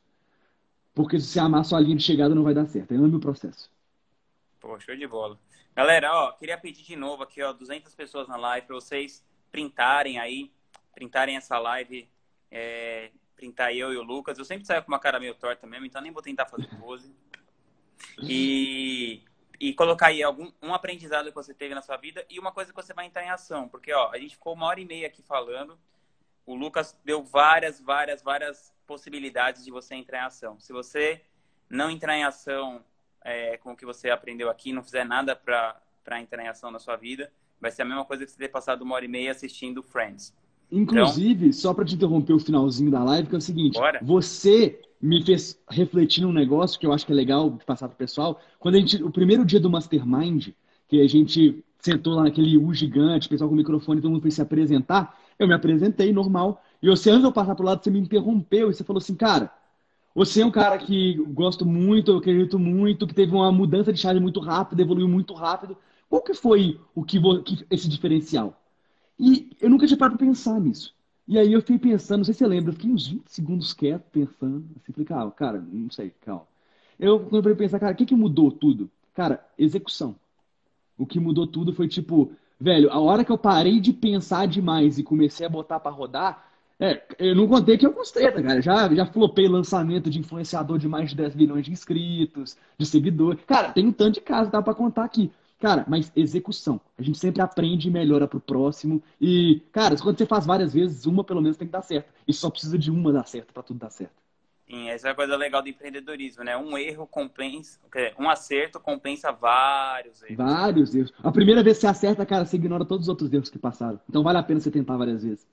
Porque se você amar sua linha de chegada não vai dar certo. Ame o processo. Pô, show de bola. Galera, ó, queria pedir de novo aqui, ó, 200 pessoas na live, para vocês printarem aí, printarem essa live, é, printar eu e o Lucas. Eu sempre saio com uma cara meio torta mesmo, então nem vou tentar fazer pose. E e colocar aí algum um aprendizado que você teve na sua vida e uma coisa que você vai entrar em ação. Porque, ó, a gente ficou uma hora e meia aqui falando. o Lucas deu várias, várias, várias possibilidades de você entrar em ação. Se você não entrar em ação é, com o que você aprendeu aqui, não fizer nada para entrar em ação na sua vida, vai ser a mesma coisa que você ter passado uma hora e meia assistindo Friends. Inclusive, então, só para te interromper o finalzinho da live, que é o seguinte: bora. você me fez refletir num negócio que eu acho que é legal de passar pro pessoal. Quando a gente, o primeiro dia do Mastermind, que a gente sentou lá naquele U gigante, pessoal com o microfone, todo mundo foi se apresentar, eu me apresentei normal. E você, antes de eu passar pro lado, você me interrompeu e você falou assim, cara, você é um cara que gosto muito, eu acredito muito, que teve uma mudança de chave muito rápida, evoluiu muito rápido. Qual que foi o que, esse diferencial? E eu nunca tinha parado pra pensar nisso. E aí eu fiquei pensando, não sei se você lembra, eu fiquei uns 20 segundos quieto pensando, assim, falei, calma, cara, não sei, calma. Eu comecei a pensar, cara, o que, que mudou tudo? Cara, execução. O que mudou tudo foi tipo, velho, a hora que eu parei de pensar demais e comecei a botar para rodar, é, eu não contei que eu gostei, tá, cara. Já, já flopei lançamento de influenciador de mais de 10 milhões de inscritos, de seguidores. Cara, tem um tanto de casos, dá pra contar aqui. Cara, mas execução. A gente sempre aprende e melhora pro próximo. E, cara, quando você faz várias vezes, uma pelo menos tem que dar certo. E só precisa de uma dar certo para tudo dar certo. Sim, essa é a coisa legal do empreendedorismo, né? Um erro compensa, um acerto compensa vários erros. Vários erros. A primeira vez que você acerta, cara, você ignora todos os outros erros que passaram. Então vale a pena você tentar várias vezes.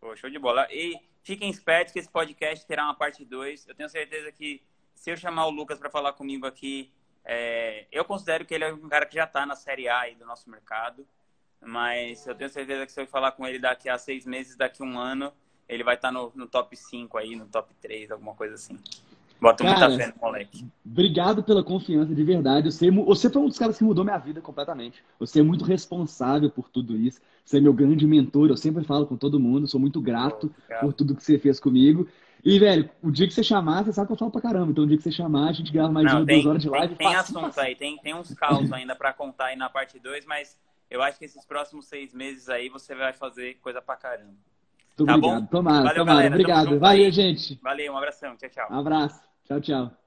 Pô, show de bola. E fiquem espertos que esse podcast terá uma parte 2. Eu tenho certeza que se eu chamar o Lucas para falar comigo aqui, é, eu considero que ele é um cara que já está na Série A do nosso mercado, mas eu tenho certeza que se eu falar com ele daqui a seis meses, daqui a um ano, ele vai estar tá no, no, top 5 aí, no top 3, alguma coisa assim. Bota muita fé no moleque. Obrigado pela confiança, de verdade. Você, você foi um dos caras que mudou minha vida completamente. Você é muito responsável por tudo isso. Você é meu grande mentor. Eu sempre falo com todo mundo. Sou muito grato por tudo que você fez comigo. E, velho, o dia que você chamar, você sabe que eu falo pra caramba. Então, o dia que você chamar, a gente grava mais Não, uma, tem, duas horas de live. Tem, tem assunto aí, tem, tem uns caos ainda pra contar aí na parte 2, mas eu acho que esses próximos seis meses aí você vai fazer coisa pra caramba. Muito tá obrigado. Bom? Tomara, Valeu, tomara. Galera, obrigado. Valeu, gente. Valeu, um abração. Tchau, tchau. Um abraço. Tchau, tchau.